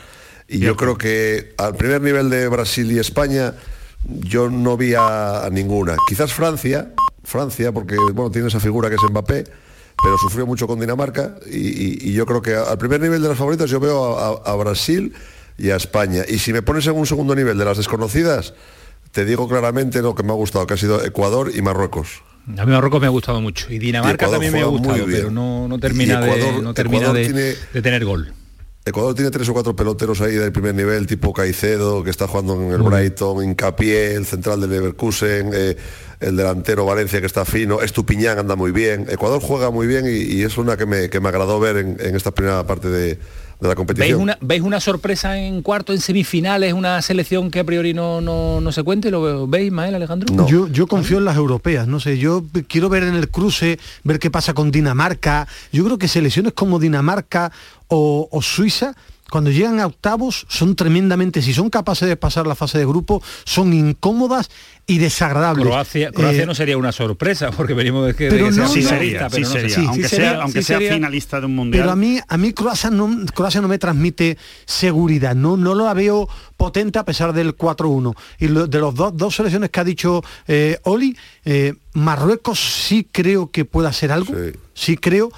S19: Y yo creo que al primer nivel de Brasil y España yo no vi a, a ninguna. Quizás Francia, Francia, porque bueno, tiene esa figura que es Mbappé, pero sufrió mucho con Dinamarca y, y- y yo creo que al primer nivel de las favoritas yo veo a, a- a Brasil y a España. Y si me pones en un segundo nivel de las desconocidas, te digo claramente lo que me ha gustado, que ha sido Ecuador y Marruecos.
S6: A mí Marruecos me ha gustado mucho. Y Dinamarca también me ha gustado, pero no, no termina,
S19: Ecuador-
S6: de, no termina
S19: Ecuador
S6: de,
S19: tiene-
S6: de tener gol.
S19: Ecuador tiene tres o cuatro peloteros ahí del primer nivel, tipo Caicedo, que está jugando en el Brighton, Incapié, el central del Leverkusen, eh, el delantero Valencia que está fino, Estupiñán anda muy bien. Ecuador juega muy bien y, y es una que me, que me agradó ver en, en esta primera parte de, de la
S6: ¿Veis una, ¿Veis una sorpresa en cuarto, en semifinales, una selección que a priori no, no, no se cuente? ¿Lo veis, Mael, Alejandro?
S9: Yo, yo confío en las europeas, no sé, yo quiero ver en el cruce, ver qué pasa con Dinamarca. Yo creo que selecciones como Dinamarca o, o Suiza, cuando llegan a octavos, son tremendamente, si son capaces de pasar la fase de grupo, son incómodas y desagradables.
S6: Croacia, Croacia
S9: Eh,
S6: no sería una sorpresa, porque venimos de que, de sea
S7: Sí
S9: no.
S7: sería, sí
S6: pero no sé.
S7: sería.
S9: Sí,
S7: aunque
S9: sí
S7: sea,
S9: sería,
S7: aunque
S6: sí
S7: sea
S6: sería.
S7: finalista de un mundial.
S9: Pero a mí, a mí Croacia no, Croacia no me transmite seguridad, no, no la veo potente a pesar del 4-1. Y lo- de los dos, dos selecciones que ha dicho eh, Oli, eh, Marruecos sí creo que puede hacer algo,
S19: Sí.
S9: sí creo.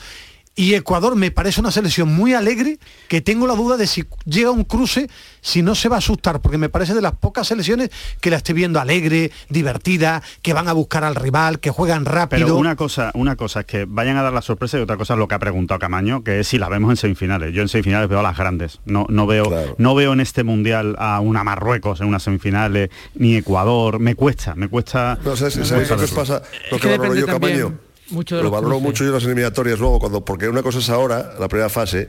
S9: Y Ecuador me parece una selección muy alegre, que tengo la duda de si llega un cruce, si no se va a asustar, porque me parece de las pocas selecciones que la estoy viendo alegre, divertida, que van a buscar al rival, que juegan rápido.
S7: Pero una cosa, una cosa es que vayan a dar la sorpresa y otra cosa es lo que ha preguntado Camaño, que es si la vemos en semifinales. Yo en semifinales veo a las grandes. No, no veo,
S19: Claro.
S7: no veo en este mundial a una Marruecos en unas semifinales, ni Ecuador. Me cuesta, me cuesta.
S19: No, ¿sabes,
S7: me
S19: ¿sabes
S7: cuesta
S19: lo que os pasa? Lo
S8: Es
S19: que
S8: que
S19: valoro yo,
S8: también
S19: Camaño.
S8: Mucho de
S19: Lo valoro
S8: cruces.
S19: mucho yo en las eliminatorias luego, cuando, porque una cosa es ahora, la primera fase,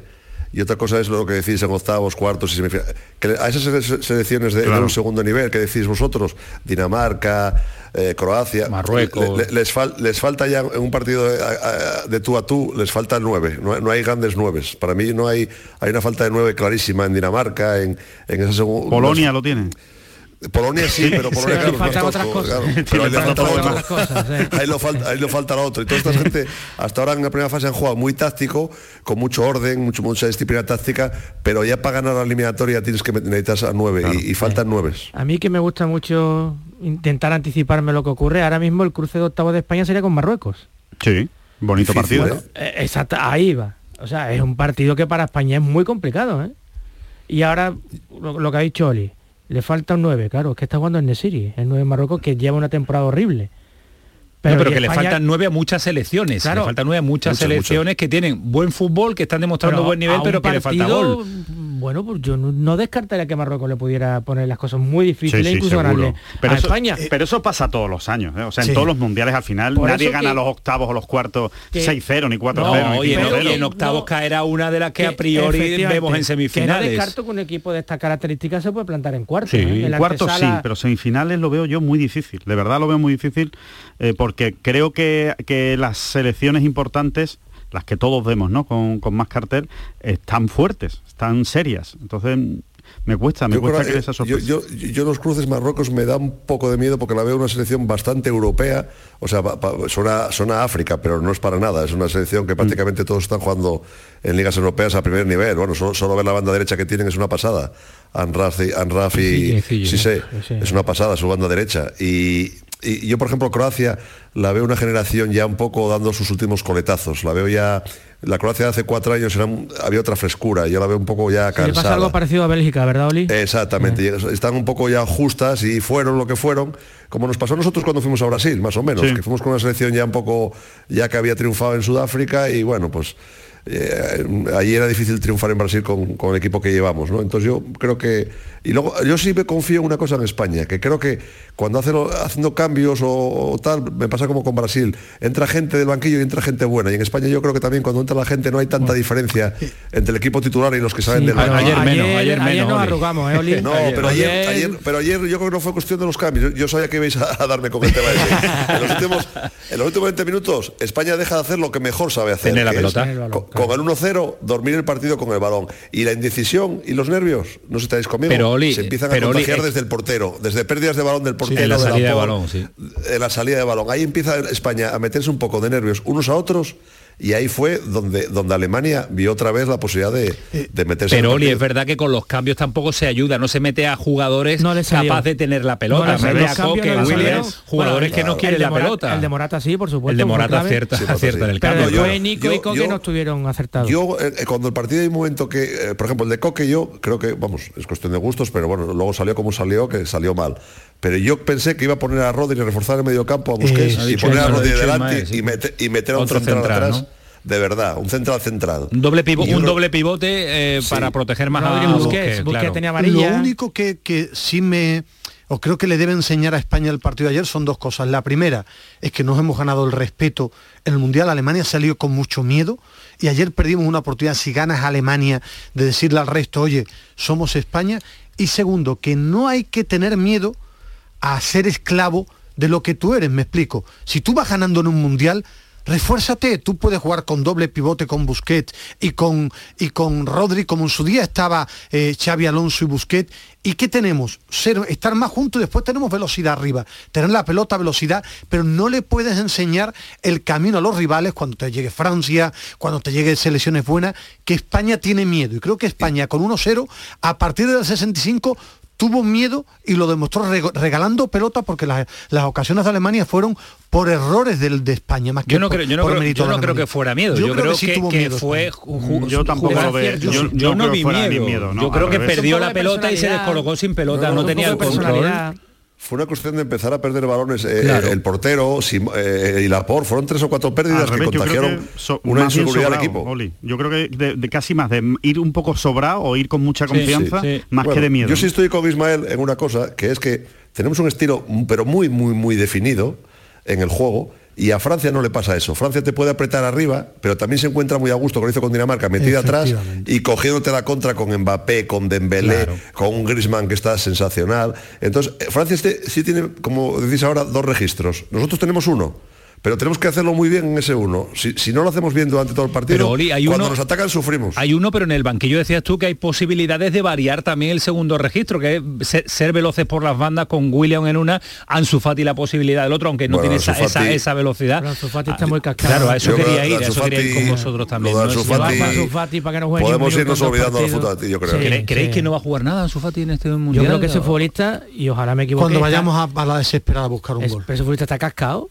S19: y otra cosa es lo que decís en octavos, cuartos y semifinales. Que a esas sele- selecciones de, un segundo nivel que decís vosotros, Dinamarca, eh, Croacia,
S6: Marruecos.
S19: le- le- les, fal- les falta ya en un partido de, a- a- de tú a tú, les falta el nueve. No, no hay grandes nueves. Para mí no hay, hay una falta de nueve clarísima en Dinamarca, en, en esa segunda.
S7: Polonia lo tiene.
S19: Polonia sí, pero Polonia claro,
S8: faltan otras cosas.
S19: Pero
S7: le
S19: ahí le falta otro. Ahí lo falta, ahí lo falta lo otro. Y toda esta gente, hasta ahora en la primera fase han jugado muy táctico, con mucho orden, mucho, mucha disciplina táctica, pero ya para ganar la eliminatoria tienes que necesitas a nueve y, y faltan nueves.
S8: A mí que me gusta mucho intentar anticiparme lo que ocurre, ahora mismo el cruce de octavos de España sería con Marruecos.
S7: Sí, bonito
S19: Difícil,
S7: partido.
S19: ¿eh?
S8: Eh, exacto, ahí va. O sea, es un partido que para España es muy complicado, ¿eh? Y ahora, lo, lo que ha dicho Oli, le falta un 9, claro, es que está jugando en Nesiri, el 9 de Marruecos, que lleva una temporada horrible.
S6: Pero, pero
S8: y
S6: que le faltan nueve a muchas selecciones.
S8: Claro.
S6: le faltan nueve a muchas
S19: Muchas,
S6: selecciones que tienen buen fútbol, que están demostrando buen nivel, pero que le falta gol.
S8: Bueno, pues yo no, no descartaría que Marruecos le pudiera poner las cosas muy difíciles,
S7: sí,
S8: incluso ganarle
S7: Pero
S8: a
S7: eso,
S8: España.
S7: pero eso pasa todos los años. ¿eh? O sea, en todos los mundiales al final
S8: Por
S7: nadie gana
S8: que-
S7: los octavos o los cuartos
S8: que-
S7: 6-0 ni 4-0
S6: No,
S7: ni
S6: y en,
S7: 5-0.
S6: y en octavos
S8: No.
S6: caerá una de las que, a priori vemos en
S8: Que no
S6: semifinales.
S8: descarto que un equipo de estas características se puede plantar en cuartos.
S6: Sí.
S8: ¿eh? En
S7: Cuartos sí, pero semifinales lo veo yo muy difícil. De verdad lo veo muy difícil eh, porque creo que, que las selecciones importantes las que todos vemos, ¿no? Con, con más cartel, están fuertes, están serias. Entonces me cuesta, me
S19: Yo
S7: cuesta que- esa
S19: yo,
S7: sorpresa.
S19: yo, yo los cruces Marruecos me da un poco de miedo porque la veo una selección bastante europea, o sea, pa- pa- suena, suena a África, pero no es para nada, es una selección
S7: Mm.
S19: que prácticamente todos están jugando en ligas europeas a primer nivel, bueno, solo, solo ver la banda derecha que tienen es una pasada, Anraf y, Anraf y
S8: Cille,
S19: Cisse,
S8: Cille, sí.
S19: es una pasada su banda derecha, y, y yo por ejemplo Croacia la veo una generación ya un poco dando sus últimos coletazos, la veo ya... La Croacia de hace cuatro años era había otra frescura, yo la veo un poco ya
S8: Sí, le
S19: cansada.
S8: pasa algo parecido a Bélgica, ¿verdad, Oli?
S19: Exactamente, están un poco ya justas y fueron lo que fueron, como nos pasó a nosotros cuando fuimos a Brasil, más o menos,
S7: Sí.
S19: que fuimos con una selección ya un poco, ya que había triunfado en Sudáfrica y bueno, pues eh, ahí era difícil triunfar en Brasil con, con el equipo que llevamos, ¿no? Entonces yo creo que, y luego yo sí me confío en una cosa en España, que creo que cuando hacen, haciendo cambios o, o tal, me pasa como con Brasil, entra gente del banquillo y entra gente buena, y en España yo creo que también cuando entra la gente no hay tanta diferencia entre el equipo titular y los que salen
S8: Sí,
S19: del banquillo.
S8: ayer menos, ayer menos, nos Oli. arrugamos, ¿eh, Oli?
S19: No,
S8: Ayer-
S19: pero ayer,
S8: ayer-
S19: ayer- pero ayer yo creo que no fue cuestión de los cambios. Yo, yo sabía que ibais a, a darme con el tema ese. En los, últimos, en los últimos 20 minutos, España deja de hacer lo que mejor sabe hacer.
S6: Tener la pelota.
S19: es Con, el 1-0, dormir el partido con el balón. Y la indecisión y los nervios, no si estáis conmigo,
S6: Pero, Oli,
S19: se empiezan
S6: pero,
S19: a contagiar
S6: es-
S19: desde el portero, desde pérdidas de balón del portero.
S6: en la
S19: de
S6: salida de
S19: por-
S6: balón, sí.
S19: en la salida de balón. Ahí empieza España a meterse un poco de nervios unos a otros. Y ahí fue donde, donde Alemania vio otra vez la posibilidad de, de meterse en
S6: Pero
S19: el
S6: Oli, es verdad que con los cambios tampoco se ayuda, no se mete a jugadores
S8: salió.
S6: capaz de tener la pelota.
S8: No
S6: a Coque,
S8: no
S6: Williams, jugadores
S8: Bueno,
S6: que no quieren la
S8: Morata-
S6: pelota.
S8: El de Morata sí, por supuesto.
S6: El de Morata acierta,
S19: Sí,
S6: acierta
S19: sí.
S6: en el
S8: Pero
S6: cambio.
S8: después
S19: yo-
S8: Nico
S19: yo-
S8: y Coque
S19: yo-
S8: no estuvieron acertados.
S19: Yo, eh, eh, cuando el partido hay un momento que, eh, por ejemplo, el de Coque, yo creo que, vamos, es cuestión de gustos, pero bueno, luego salió como salió, que salió mal. Pero yo pensé que iba a poner a Rodri y reforzar el medio campo a Busquets
S6: Eh,
S19: y poner a Rodri delante
S6: sí.
S19: y, mete- y meter a un
S6: Otro
S19: central,
S6: central,
S19: atrás.
S6: ¿no?
S19: De verdad, un central central.
S6: Un doble, pivo- un pivote eh,
S19: Sí.
S6: para proteger más a
S8: Busquets,
S6: Busquets,
S8: Busquets
S6: claro.
S8: tenía amarilla.
S9: Lo único que, que sí me... O creo que le debe enseñar a España el partido de ayer son dos cosas. La primera es que nos hemos ganado el respeto en el Mundial. Alemania salió con mucho miedo y ayer perdimos una oportunidad, si ganas a Alemania, de decirle al resto, oye, somos España. Y segundo, que no hay que tener miedo a ser esclavo de lo que tú eres, me explico. Si tú vas ganando en un Mundial, refuérzate, tú puedes jugar con doble pivote con Busquets y con, y con Rodri, como en su día estaba eh, Xavi Alonso y Busquets. ¿Y qué tenemos? Ser, estar más juntos y después tenemos velocidad arriba. Tener la pelota, velocidad, pero no le puedes enseñar el camino a los rivales cuando te llegue Francia, cuando te llegue selecciones buenas, que España tiene miedo. Y creo que España con 1-0, a partir del 65, tuvo miedo y lo demostró reg- regalando pelota porque las, las ocasiones de Alemania fueron por errores del, de España más que
S6: Yo no creo, yo no
S9: por
S6: creo, yo no creo que fuera miedo. Yo, creo, que,
S9: tuvo
S6: que
S9: miedo
S6: fue
S7: Yo tampoco lo veo. Yo-
S6: Yo,
S7: yo
S6: no
S7: creo que
S6: vi miedo.
S7: miedo, no,
S6: yo creo que
S7: revés.
S6: perdió la pelota y se descolocó sin pelota.
S19: No,
S6: No,
S19: no,
S6: tenía el control.
S19: Fue una cuestión de empezar a perder balones. eh,
S6: Claro.
S19: el portero Sim- eh, y Lapor fueron tres o cuatro pérdidas que contagiaron
S7: que so-
S19: una inseguridad al equipo.
S7: Oli. Yo creo que de, de casi más de ir un poco sobrado o ir con mucha confianza,
S6: sí.
S7: más
S19: Bueno,
S7: que de miedo.
S19: Yo sí estoy con Ismael en una cosa, que es que tenemos un estilo, pero muy, muy, muy definido en el juego. Y a Francia no le pasa eso. Francia te puede apretar arriba, pero también se encuentra muy a gusto, como lo hizo con Dinamarca, metida atrás y cogiéndote la contra con Mbappé, con Dembélé, con un Griezmann que está sensacional. Entonces, eh, Francia este, sí tiene, como decís ahora, dos registros. Nosotros tenemos uno. Pero tenemos que hacerlo muy bien en ese uno. Si, si no lo hacemos bien durante todo el partido,
S6: Pero, Oli, hay
S19: cuando
S6: uno-
S19: nos atacan sufrimos.
S6: Hay uno, pero en el banquillo decías tú que hay posibilidades de variar también el segundo registro, que es ser, ser veloces por las bandas con William en una, Ansu Fati la posibilidad del otro, aunque no
S19: Bueno,
S6: tiene esa, esa,
S19: Fati-
S6: esa velocidad.
S8: Pero Ansu Fati
S6: Ah,
S8: está muy cascado.
S6: Claro, a eso quería
S19: que
S6: ir, a
S19: Ansu
S6: eso quería ir
S19: Fati-
S6: con vosotros también.
S19: lo de
S6: ¿no?
S19: Ansu
S6: Es-
S19: Fati-
S8: Llevar a Ansu Fati para que no juegue ni un
S19: Podemos irnos olvidando
S8: partidos.
S19: fútbol, yo creo.
S8: Sí,
S6: ¿Cre- ¿Creéis
S8: sí.
S6: que no va a jugar nada Ansu Fati en este mundial?
S8: Yo creo que ese futbolista, y ojalá me equivoque,
S9: Cuando vayamos a, a la desesperada a buscar un
S8: es-
S9: gol.
S8: pero ese futbolista está cascado.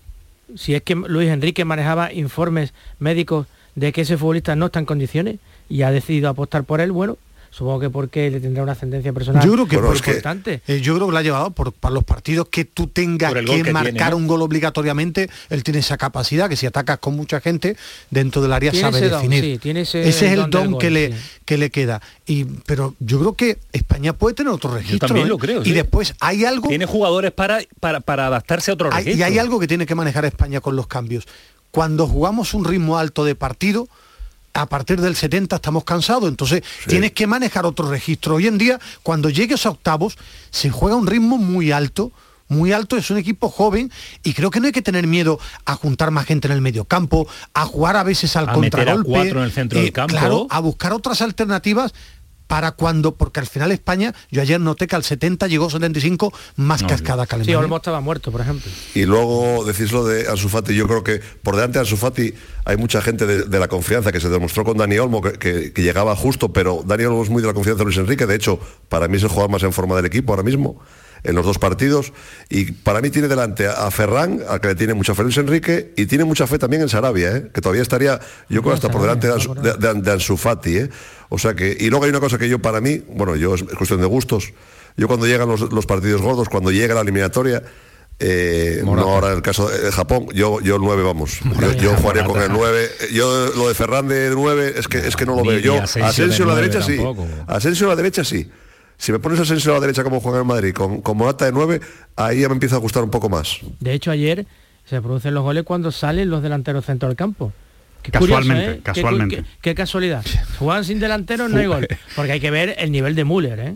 S8: Si es que Luis Enrique manejaba informes médicos de que ese futbolista no está en condiciones y ha decidido apostar por él, bueno, supongo que porque le tendrá una ascendencia personal
S9: Yo creo que
S19: Bueno,
S9: por-
S19: es que-
S8: importante.
S9: Eh, yo creo que lo ha llevado por, para los partidos que tú tengas que, marcar
S6: tiene, ¿no?
S9: un gol obligatoriamente, él tiene esa capacidad que si atacas con mucha gente dentro del área
S8: Tiene
S9: sabe
S8: ese don,
S9: definir.
S8: sí, tiene ese
S9: es el
S8: don
S9: don,
S8: del gol,
S9: que, le,
S8: sí.
S9: que le queda. Y, pero yo creo que España puede tener otro registro.
S6: también
S9: ¿eh?
S6: lo creo,
S9: Y
S6: sí.
S9: después hay algo
S6: Tiene jugadores para, para, para adaptarse a otro
S9: hay-
S6: registro.
S9: y hay algo que tiene que manejar España con los cambios. Cuando jugamos un ritmo alto de partido, a partir del 70 estamos cansados, entonces tienes que manejar otro registro. Hoy en día, cuando llegues a octavos, se juega un ritmo muy alto, muy alto, es un equipo joven y creo que no hay que tener miedo a juntar más gente en el medio campo, a jugar a veces al
S6: A meter a
S9: contragolpe.
S6: cuatro en el centro del campo.
S9: Claro, a buscar otras alternativas para cuando, porque al final España, yo ayer noté que al 70 llegó 75 más cascada que
S8: Sí,
S9: Alemania.
S8: Olmo estaba muerto, por ejemplo.
S19: Y luego decís lo de Ansu Fati, yo creo que por delante de Ansu Fati hay mucha gente de, de la confianza que se demostró con Dani Olmo, que, que- que llegaba justo, pero Dani Olmo es muy de la confianza de Luis Enrique, de hecho, para mí es el jugador más en forma del equipo ahora mismo, en los dos partidos, y para mí tiene delante a, Ferran, al que le tiene mucha fe Luis Enrique, y tiene mucha fe también en Sarabia, ¿eh? que todavía estaría, yo creo, hasta por delante de, Ansu- de- de- de Ansu Fati, ¿eh? O sea que, y luego hay una cosa que yo para mí, bueno, yo es cuestión de gustos, yo cuando llegan los, los partidos gordos, cuando llega la eliminatoria, eh, no ahora en el caso de Japón, yo, yo el 9 vamos. Yo, yo jugaría con el 9. Yo lo de Ferran de 9 es que, es que no lo veo. Yo,
S6: Asensio
S19: a la derecha sí. Asensio a la derecha sí. Si me pones Asensio a la derecha como juega en Madrid, con, con Morata de 9, ahí ya me empieza a gustar un poco más.
S8: De hecho, ayer se producen los goles cuando salen los delanteros centro del campo. Qué
S7: Casualmente,
S8: curioso, ¿eh?
S7: Casualmente.
S8: Qué, qué casualidad. Juegan sin delanteros, no hay gol. Porque hay que ver el nivel de Müller, ¿eh?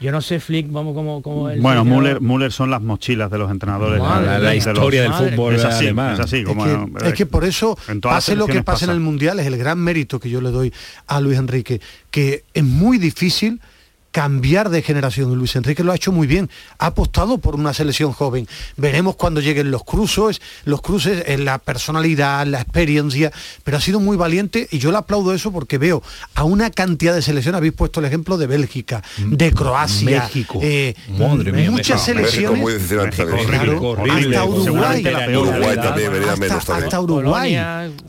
S8: Yo no sé, Flick, vamos como, como el
S7: Bueno, Müller, Müller son las mochilas de los entrenadores.
S8: Madre
S7: de
S6: historia
S7: los-
S6: del fútbol
S7: es así, es así,
S9: Es
S7: como,
S9: que, es que por eso, pase lo que pase en
S7: pasa.
S9: el Mundial, es el gran mérito que yo le doy a Luis Enrique, que es muy difícil cambiar de generación y Luis Enrique lo ha hecho muy bien ha apostado por una selección joven veremos cuando lleguen los cruces los cruces en la personalidad la experiencia pero ha sido muy valiente y yo le aplaudo eso porque veo a una cantidad de selecciones habéis puesto el ejemplo de Bélgica de Croacia
S6: México.
S9: eh,
S6: Madre mía,
S9: muchas
S6: México.
S19: México
S9: selecciones
S19: muy decepcionante también.
S9: Claro,
S6: horrible.
S9: hasta Uruguay
S19: también
S9: hasta, Uruguay.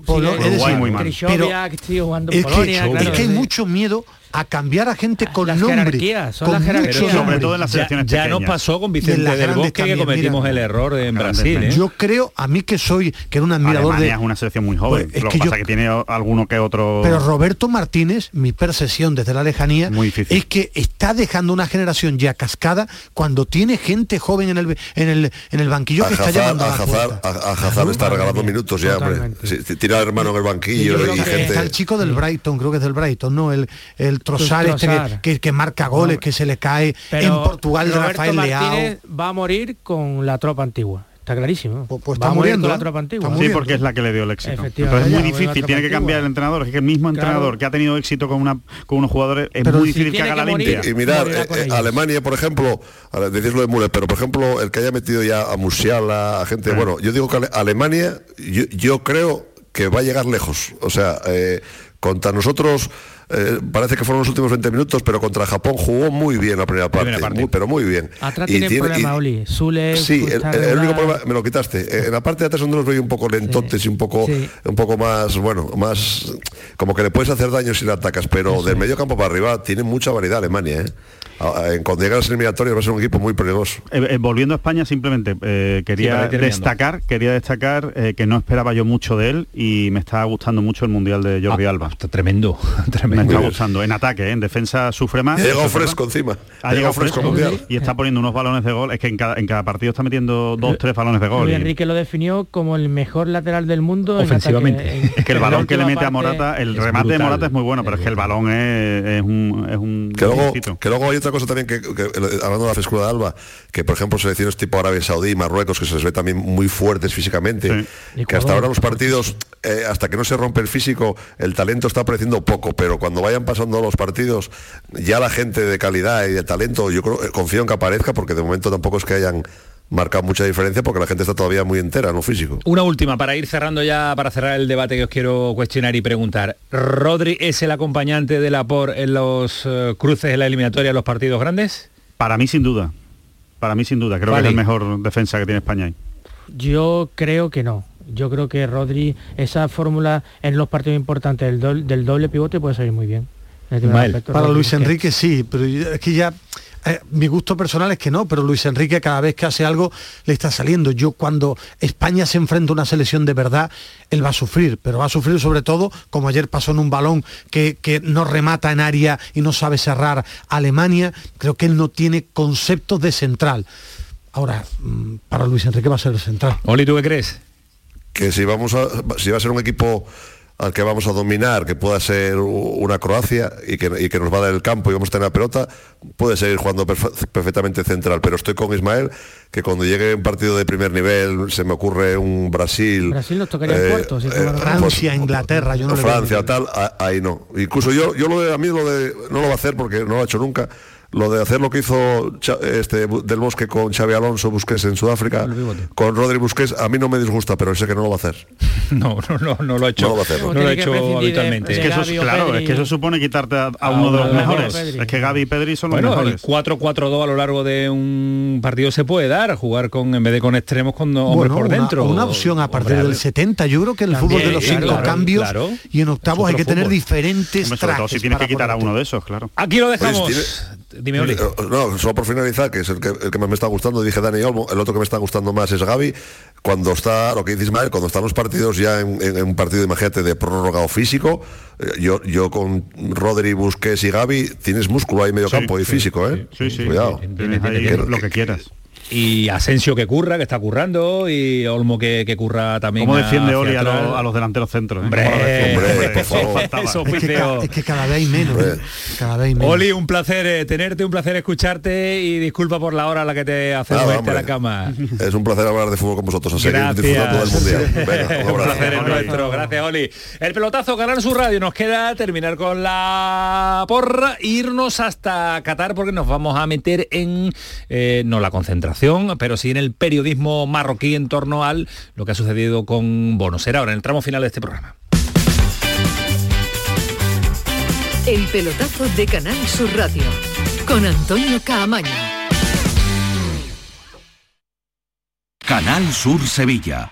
S8: Polonia,
S9: es decir,
S7: Uruguay muy mal.
S8: Que
S9: es
S8: Polonia,
S9: es que hay mucho miedo a cambiar a gente con
S8: Las
S9: nombre.
S8: son
S9: con
S8: las
S9: mucho
S8: jerarquías.
S7: Sobre todo en las
S6: Ya,
S7: selecciones
S6: ya nos
S7: pequeñas.
S6: pasó con
S9: Y en
S6: Vicente del Bosque que
S9: también,
S6: cometimos
S9: mira.
S6: el error en Brasil. ¿eh?
S9: Yo creo, a mí que soy, que era un admirador
S7: Alemania
S9: de...
S7: es una selección muy joven.
S9: Pues, es
S7: lo
S9: que
S7: que pasa
S9: yo-
S7: que tiene alguno que otro.
S9: Pero Roberto Martínez, mi percepción desde la lejanía,
S7: Muy
S9: es que está dejando una generación ya cascada cuando tiene gente joven en el en el, en el banquillo
S19: A
S9: que está
S19: Hazard,
S9: llamando a
S19: a
S9: la
S19: Hazard, a- a Hazard está regalando minutos ya, hombre. Tira al hermano en el
S9: Y
S19: banquillo y,
S9: que
S19: gente.
S9: está el chico del Brighton, creo que es del Brighton, ¿no? El, el Trossard, este que-
S8: Trossard.
S9: que, que marca goles, que se le cae
S8: Pero
S9: en Portugal de Rafael Leao.
S8: va a morir con la tropa antigua. Está clarísimo.
S9: pues
S8: va
S9: está
S8: a morir
S9: muriendo,
S8: con la
S9: ¿eh?
S8: tropa antigua.
S7: Sí,
S9: muriendo.
S7: porque es la que le dio el éxito. Entonces es muy difícil, tiene que cambiar el entrenador. Es que el mismo
S8: Claro.
S7: entrenador que ha tenido éxito con una con unos jugadores es
S9: Pero
S7: muy
S9: si
S7: difícil que haga
S8: que
S7: la
S8: morir-
S7: limpia.
S19: Y mirar,
S8: Morirá con
S19: eh,
S8: ellos.
S19: Alemania, por ejemplo, ahora decís lo de Müller, pero por ejemplo, el que haya metido ya a Musiala, a gente, bueno, yo digo que Ale- Alemania, yo, yo creo que va a llegar lejos. O sea, eh, contra nosotros eh, parece que fueron los últimos 20 minutos, pero contra Japón jugó muy bien la primera parte,
S6: Primera parte.
S19: muy- pero muy bien.
S8: Atrás
S19: Y
S8: tiene problema,
S19: y-
S8: Oli. Zule,
S19: Sí, el,
S8: está
S19: el- el único problema, me lo quitaste. Eh, En la parte de atrás donde los veo un poco lentotes y un poco,
S8: Sí.
S19: un poco más, bueno, más como que le puedes hacer daño si le atacas, pero del medio campo para arriba tiene mucha variedad Alemania, ¿eh? A- a- en- Cuando llegan las eliminatorias va a ser un equipo muy peligroso.
S7: Eh, eh, volviendo a España, simplemente eh,
S6: Sí,
S7: quería destacar, quería destacar eh, que no esperaba yo mucho de él y me está gustando mucho el mundial de Jordi
S6: Ah,
S7: Alba.
S6: está tremendo,
S7: Me está gustando. En ataque, ¿eh? en defensa sufre más. Verdad.
S19: fresco encima.
S7: Ha llegado fresco
S19: al mundial.
S7: y está poniendo unos balones de gol. Es que en cada, en cada partido está metiendo dos, tres balones de gol.
S8: Luis
S7: y-
S8: Enrique lo definió como el mejor lateral del mundo en
S6: Ofensivamente.
S8: ataque, en-
S7: Es que el balón que le mete a Morata, el remate de. Morata es muy bueno, pero es que el balón es, es un, es un
S19: Que luego, que luego hay otra cosa también que, que, eh, hablando de la frescura de Alba, que por ejemplo selecciones tipo Arabia Saudí y Marruecos, que se les ve también muy fuertes físicamente,
S7: Sí.
S19: que hasta ahora los partidos, eh, hasta que no se rompe el físico, el talento está apareciendo poco, pero cuando vayan pasando los partidos, ya la gente de calidad y de talento, yo creo, eh, confío en que aparezca, porque de momento tampoco es que hayan marcado mucha diferencia, porque la gente está todavía muy entera, no físico.
S6: Una última para ir cerrando ya, para cerrar el debate que os quiero cuestionar y preguntar. ¿Rodri es el acompañante de la por en los eh, cruces de la eliminatoria de los partidos grandes?
S7: Para mí sin duda. Para mí sin duda. Creo
S6: Vale.
S7: que es el mejor defensa que tiene España ahí.
S8: Yo creo que no. Yo creo que Rodri, esa fórmula en los partidos importantes del, doble- del doble pivote puede salir muy bien. Aspecto,
S9: Para
S8: Rodri,
S9: Luis Enrique sí, pero es que ya eh, mi gusto personal es que no, pero Luis Enrique cada vez que hace algo le está saliendo. Yo cuando España se enfrenta a una selección de verdad, él va a sufrir, pero va a sufrir sobre todo, como ayer pasó en un balón que, que no remata en área y no sabe cerrar a Alemania, creo que él no tiene conceptos de central. Ahora, mm, para Luis Enrique va a ser el central.
S6: Oli, ¿tú qué crees?
S19: Que si vamos a si va a ser un equipo al que vamos a dominar, que pueda ser una Croacia y que, y que nos va a dar el campo y vamos a tener la pelota, puede seguir jugando perfe- perfectamente central. Pero estoy con Ismael, que cuando llegue un partido de primer nivel, se me ocurre un Brasil.
S8: Brasil nos tocaría
S19: eh,
S8: cuartos. si
S19: eh,
S8: jugaran-
S9: Francia, Inglaterra, yo no le
S19: Francia, tal, ahí no. Incluso yo, yo lo de, a mí lo de, no lo va a hacer porque no lo ha hecho nunca. Lo de hacer lo que hizo este del Bosque con Xavi Alonso Busquets en Sudáfrica, con Rodri Busquets, a mí no me disgusta, pero sé que no lo va a hacer.
S6: No, no, no, no lo ha hecho.
S19: No lo va a hacer.
S6: No lo ha hecho habitualmente.
S7: Es que eso, es- claro, es que eso supone quitarte a, a uno de los mejores. Es que Gaby y Pedri son los
S6: Bueno,
S7: mejores.
S6: 4-4-2 a lo largo de un partido se puede dar, jugar con en vez de con extremos con hombres
S9: Bueno,
S6: por
S9: una,
S6: dentro.
S9: una opción a partir
S6: Hombre,
S9: del 70. Yo creo que el fútbol de los cinco
S6: claro,
S9: cambios
S6: claro.
S9: y en octavos hay que tener diferentes
S7: Hombre, sobre todo si tienes que quitar a uno de esos, claro.
S6: Aquí lo dejamos. Dime, Oli.
S19: Eh, No, solo por finalizar, que es el que, el que más me está gustando, dije Dani Olmo, el otro que me está gustando más es Gaby, cuando está, lo que dice Ismael, cuando están los partidos ya en, en- en un partido, imagínate, de prórroga o físico, eh, yo, yo con Rodri, Busquets y Gaby, tienes músculo ahí medio
S7: Sí,
S19: campo y
S7: sí,
S19: físico, ¿eh?
S7: Sí, sí.
S19: Cuidado.
S7: Tienes ahí
S19: Que-
S7: lo que quieras.
S6: Y Asensio que curra, que está currando, y Olmo que, que curra también.
S7: ¿Cómo defiende Oli a, los- a los delanteros centros? eh?
S6: Hombre,
S7: ¿Cómo lo Por
S6: eso-
S7: favor.
S6: eso
S9: Es que,
S6: oficio.
S9: ca- es que cada vez hay menos. ¿eh? Cada vez hay menos.
S6: Oli, un placer eh, tenerte, un placer escucharte y disculpa por la hora a la que te hacemos
S19: Nada,
S6: irte a la cama.
S19: Es un placer hablar de fútbol con vosotros, a seguir
S6: Gracias.
S19: disfrutando del Mundial. Venga, un
S6: placer es nuestro. Gracias, Oli. El pelotazo, ganar su radio. Nos queda terminar con la porra, irnos hasta Qatar porque nos vamos a meter en, eh, no la concentración, pero sí en el periodismo marroquí en torno al lo que ha sucedido con Bono. Será ahora en el tramo final de este programa.
S5: El pelotazo de Canal Sur Radio con Antonio Caamaño.
S20: Canal Sur Sevilla.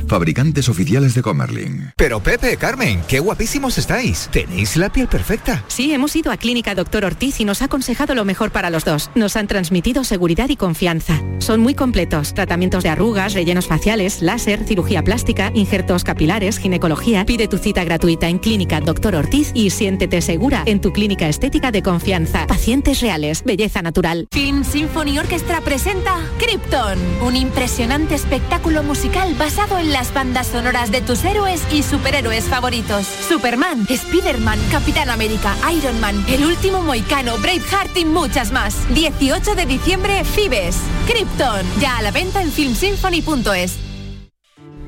S17: Fabricantes oficiales de Comerlin.
S21: Pero Pepe, Carmen, qué guapísimos estáis. Tenéis la piel perfecta.
S22: Sí, hemos ido a Clínica Doctor Ortiz y nos ha aconsejado lo mejor para los dos. Nos han transmitido seguridad y confianza. Son muy completos. Tratamientos de arrugas, rellenos faciales, láser, cirugía plástica, injertos capilares, ginecología. Pide tu cita gratuita en Clínica Doctor Ortiz y siéntete segura en tu clínica estética de confianza. Pacientes reales, belleza natural.
S23: Film Symphony Orchestra presenta Krypton, un impresionante espectáculo musical basado en las bandas sonoras de tus héroes y superhéroes favoritos. Superman, Spider-Man, Capitán América, Iron Man, El Último Moicano, Braveheart y muchas más. 18 de diciembre, Fibes. Krypton, ya a la venta en filmsymphony.es.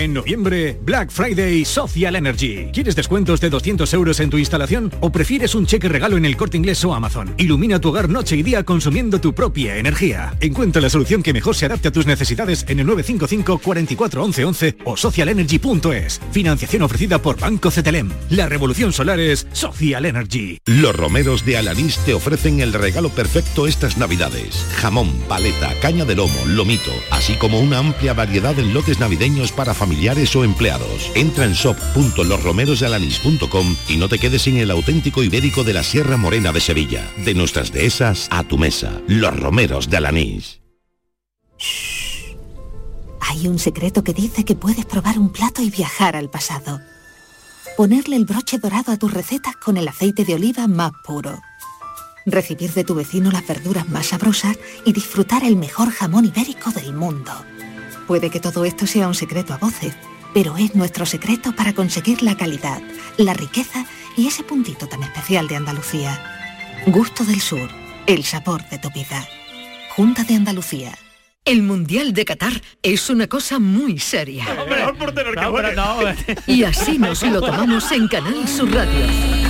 S24: En noviembre, Black Friday Social Energy. ¿Quieres descuentos de 200 euros en tu instalación o prefieres un cheque regalo en el corte inglés o Amazon? Ilumina tu hogar noche y día consumiendo tu propia energía. Encuentra la solución que mejor se adapte a tus necesidades en el 955 44 11 11 o socialenergy.es. Financiación ofrecida por Banco CTLM. La revolución solar es Social Energy.
S25: Los romeros de Alanís te ofrecen el regalo perfecto estas navidades. Jamón, paleta, caña de lomo, lomito, así como una amplia variedad de lotes navideños para familiares o empleados. Entra en shop.losromerosdealanís.com y no te quedes sin el auténtico ibérico de la Sierra Morena de Sevilla. De nuestras dehesas a tu mesa. Los romeros de Alanís.
S26: Hay un secreto que dice que puedes probar un plato y viajar al pasado. Ponerle el broche dorado a tus recetas con el aceite de oliva más puro. Recibir de tu vecino las verduras más sabrosas y disfrutar el mejor jamón ibérico del mundo. Puede que todo esto sea un secreto a voces, pero es nuestro secreto para conseguir la calidad, la riqueza y ese puntito tan especial de Andalucía. Gusto del Sur, el sabor de tu vida. Junta de Andalucía.
S5: El Mundial de Qatar es una cosa muy seria. Y así nos lo tomamos en Canal Sur Radio.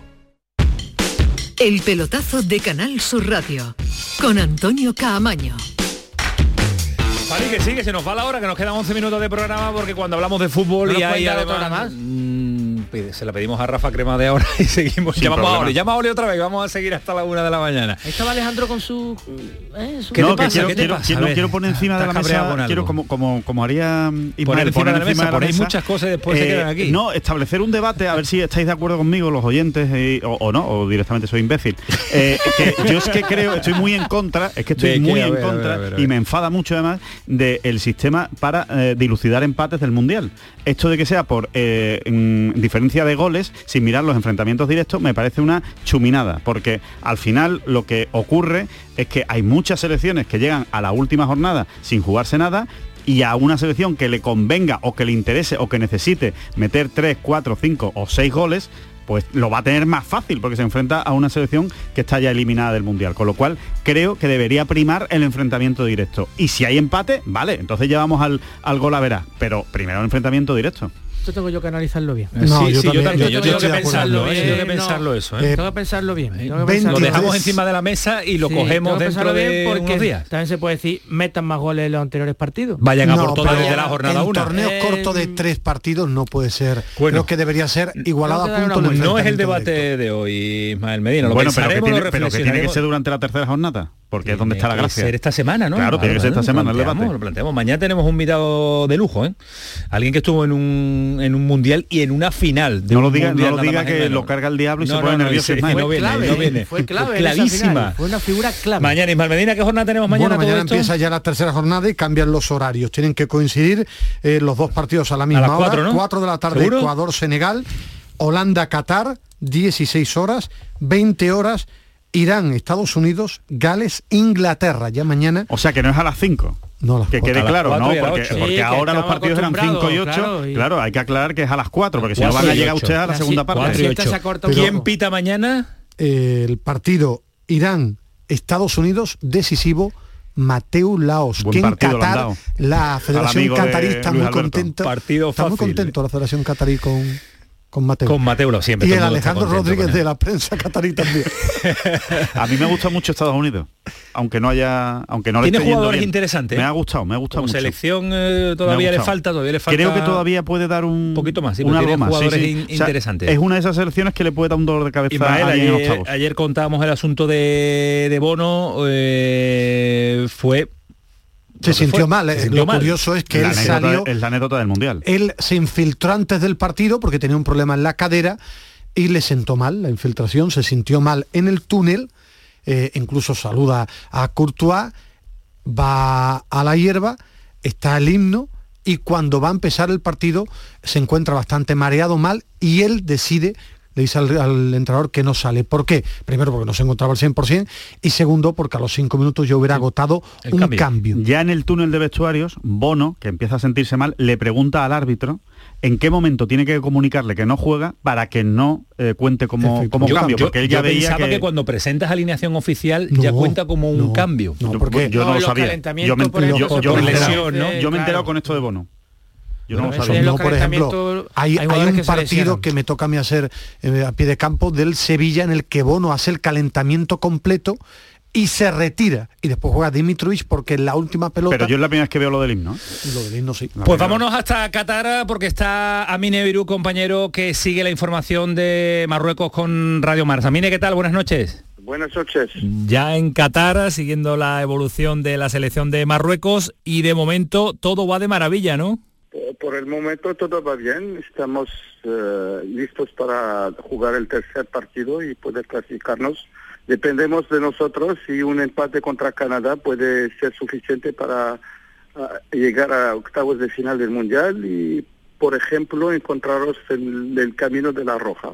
S5: El pelotazo de Canal Sur Radio con Antonio Caamaño.
S6: Vale, que sí, que se nos va la hora, que nos quedan 11 minutos de programa porque cuando hablamos de fútbol
S8: ¿No
S6: y hay
S8: otra
S6: además...
S8: hora más?
S6: Mm, pide- se la pedimos a Rafa Crema de ahora y seguimos.
S7: Sin
S6: Llamamos a
S7: problema.
S6: Oli, llama a Oli otra vez, vamos a seguir hasta la una de la mañana.
S8: Ahí estaba Alejandro con su... ¿eh? su-
S6: ¿Qué
S7: no,
S6: te
S7: que
S6: pasa?
S7: quiero,
S6: ¿Qué te
S7: quiero-
S6: pasa?
S7: quiero-
S6: A ver,
S7: quiero poner encima de la mesa, quiero como, como, como haría Ismael,
S6: Poner encima de la mesa, ponéis
S7: mesa,
S6: muchas cosas y después se
S7: eh,
S6: quedan aquí.
S7: No, establecer un debate, a ver si estáis de acuerdo conmigo, los oyentes, eh, o, o no, o directamente soy imbécil. Eh, que yo es que creo, estoy muy en contra, es que
S6: ¿De
S7: estoy muy
S6: A
S7: en
S6: ver, a ver,
S7: contra
S6: a ver, a
S7: y me enfada mucho además del sistema para eh, dilucidar empates del Mundial. Esto de que sea por eh, mm, de goles, sin mirar los enfrentamientos directos, me parece una chuminada, porque al final lo que ocurre es que hay muchas selecciones que llegan a la última jornada sin jugarse nada y a una selección que le convenga o que le interese o que necesite meter 3, 4, 5 o 6 goles, pues lo va a tener más fácil porque se enfrenta a una selección que está ya eliminada del Mundial. Con lo cual creo que debería primar el enfrentamiento directo. Y si hay empate, vale, entonces llevamos al, al gol a verás. Pero primero el enfrentamiento directo.
S8: Esto tengo yo que analizarlo bien.
S9: No,
S6: sí,
S9: yo
S6: sí, yo
S9: también- yo
S6: tengo que pensarlo, ¿eh?
S8: Eh,
S6: Tengo que
S8: no.
S6: pensarlo eso, ¿eh?
S9: Eh,
S8: Tengo que pensarlo bien. tengo que
S9: 20
S8: pensarlo
S6: Lo dejamos encima de la mesa y lo
S8: Sí,
S6: cogemos dentro de
S8: porque
S6: unos días.
S8: También se puede decir, metan más goles en los anteriores partidos.
S6: Vayan a
S9: No,
S6: por todas desde la jornada
S9: en
S6: 1.
S9: torneos
S8: Eh,
S9: cortos de tres partidos no puede ser.
S6: Bueno.
S9: Creo que debería ser igualado a
S8: que
S9: punto
S8: da
S9: el
S8: una
S6: No es el debate
S9: directo.
S6: de hoy, Ismael Medina. Lo
S7: bueno, pero que, tiene,
S6: lo
S7: pero que tiene que
S6: reflexionaremos.
S7: ser durante la tercera jornada, porque es donde está la
S6: Tiene que
S7: gracia.
S6: ser esta semana, ¿no?
S7: Claro, tiene que ser esta semana el debate.
S6: Lo planteamos. Mañana tenemos un invitado de lujo, ¿eh? Alguien que estuvo en un, en un mundial y en una final. De
S7: No lo diga, no lo diga que
S6: menos.
S7: lo carga el diablo y
S6: No,
S7: se pone nervioso. Ismael.
S6: no viene,
S8: clave,
S6: no viene.
S8: Fue clave.
S6: Clavísima.
S8: final, Fue una figura clave.
S6: Mañana, Ismael Medina, ¿qué jornada tenemos mañana?
S9: bueno,
S6: todo
S9: mañana
S6: esto?
S9: empieza ya la tercera jornada y cambian los horarios. Tienen que coincidir eh, los dos partidos a la misma
S6: las
S9: hora.
S6: cuatro, ¿no?
S9: 4 de la tarde. Ecuador-Senegal, Holanda-Qatar, 16 horas, 20 horas, Irán, Estados Unidos, Gales, Inglaterra. Ya mañana,
S7: O sea que no es a las 5.
S9: no a las
S7: Que
S9: cuatro.
S7: quede claro, ¿no? Porque, ahora los partidos eran 5 y 8.
S8: acostumbrados,
S7: Claro, hay que aclarar que es a las 4, porque si no
S6: Cuatro
S7: van a llegar ustedes a la segunda parte.
S6: ¿Quién pita mañana?
S9: El partido Irán, Estados Unidos, decisivo. Mateu Laos,
S7: Buen
S9: que en Qatar la Federación Catarí está muy contenta.
S6: Partido
S9: está muy contento la Federación Catarí con, con Mateu.
S6: Con Mateo Lo siempre.
S9: y el Alejandro Rodríguez de la prensa catarí también.
S7: A mí me gusta mucho Estados Unidos, aunque no haya, aunque no le
S6: Tiene
S7: esté yendo
S6: jugadores
S7: bien.
S6: interesantes,
S7: Me
S6: ¿eh?
S7: ha gustado, me ha gustado
S6: Como
S7: mucho.
S6: selección eh,
S7: Me
S6: todavía le falta, todavía le falta.
S7: Creo que todavía puede dar un
S6: poquito más, sí,
S7: un algo
S6: tiene
S7: más. sí,
S6: jugadores
S7: sí.
S6: in-
S7: O sea,
S6: interesantes.
S7: es una de esas selecciones que le puede dar un dolor de cabeza
S6: Ismael,
S7: a
S6: ayer,
S7: octavos.
S6: ayer contábamos el asunto de, de Bono, eh, fue...
S9: Se sintió
S6: fue,
S9: mal.
S6: se
S9: eh.
S6: sintió
S9: Lo
S6: mal.
S9: curioso es que
S7: la
S9: él
S7: anécdota,
S9: salió,
S7: es la anécdota del mundial.
S9: él se infiltró antes del partido porque tenía un problema en la cadera y le sentó mal la infiltración, se sintió mal en el túnel, eh, incluso saluda a Courtois, va a la hierba, está el himno y cuando va a empezar el partido se encuentra bastante mareado mal y él decide le dice al, al, entrenador que no sale. ¿Por qué? Primero porque no se encontraba al 100% y segundo porque a los cinco minutos yo hubiera agotado
S7: El
S9: un
S7: cambio.
S9: cambio.
S7: Ya en el túnel de vestuarios, Bono, que empieza a sentirse mal, le pregunta al árbitro en qué momento tiene que comunicarle que no juega para que no eh, cuente como, como
S6: Yo-
S7: cambio,
S6: yo-
S7: porque él ya
S6: yo
S7: veía
S6: pensaba que...
S7: que...
S6: cuando presentas alineación oficial ya
S7: No,
S6: cuenta como un cambio.
S7: Yo- yo no, lo sabía. Yo me, he enterado-
S6: lesión, ¿no?
S7: yo me he enterado
S6: Claro.
S7: con esto de Bono. Yo no lo sabía.
S9: por ejemplo, hay,
S8: hay
S9: hay
S8: jugadores
S9: un
S8: que
S9: partido que me toca a mí hacer eh, a pie de campo del Sevilla en el que Bono hace el calentamiento completo y se retira. Y después juega Dimitrovic porque en la última pelota...
S7: Pero yo es la primera vez que veo lo del himno.
S9: Lo del himno sí.
S6: Pues vámonos hasta Qatar porque está Amine Virú, compañero, que sigue la información de Marruecos con Radio Mars. Amine, ¿qué tal? Buenas noches.
S27: Buenas noches.
S6: Ya en Qatar, siguiendo la evolución de la selección de Marruecos y de momento todo va de maravilla, ¿no?
S27: Eh, Por el momento todo va bien. Estamos eh, listos para jugar el tercer partido y poder clasificarnos. Dependemos de nosotros y un empate contra Canadá puede ser suficiente para ah, llegar a octavos de final del Mundial y, por ejemplo, encontraros en el camino de la Roja.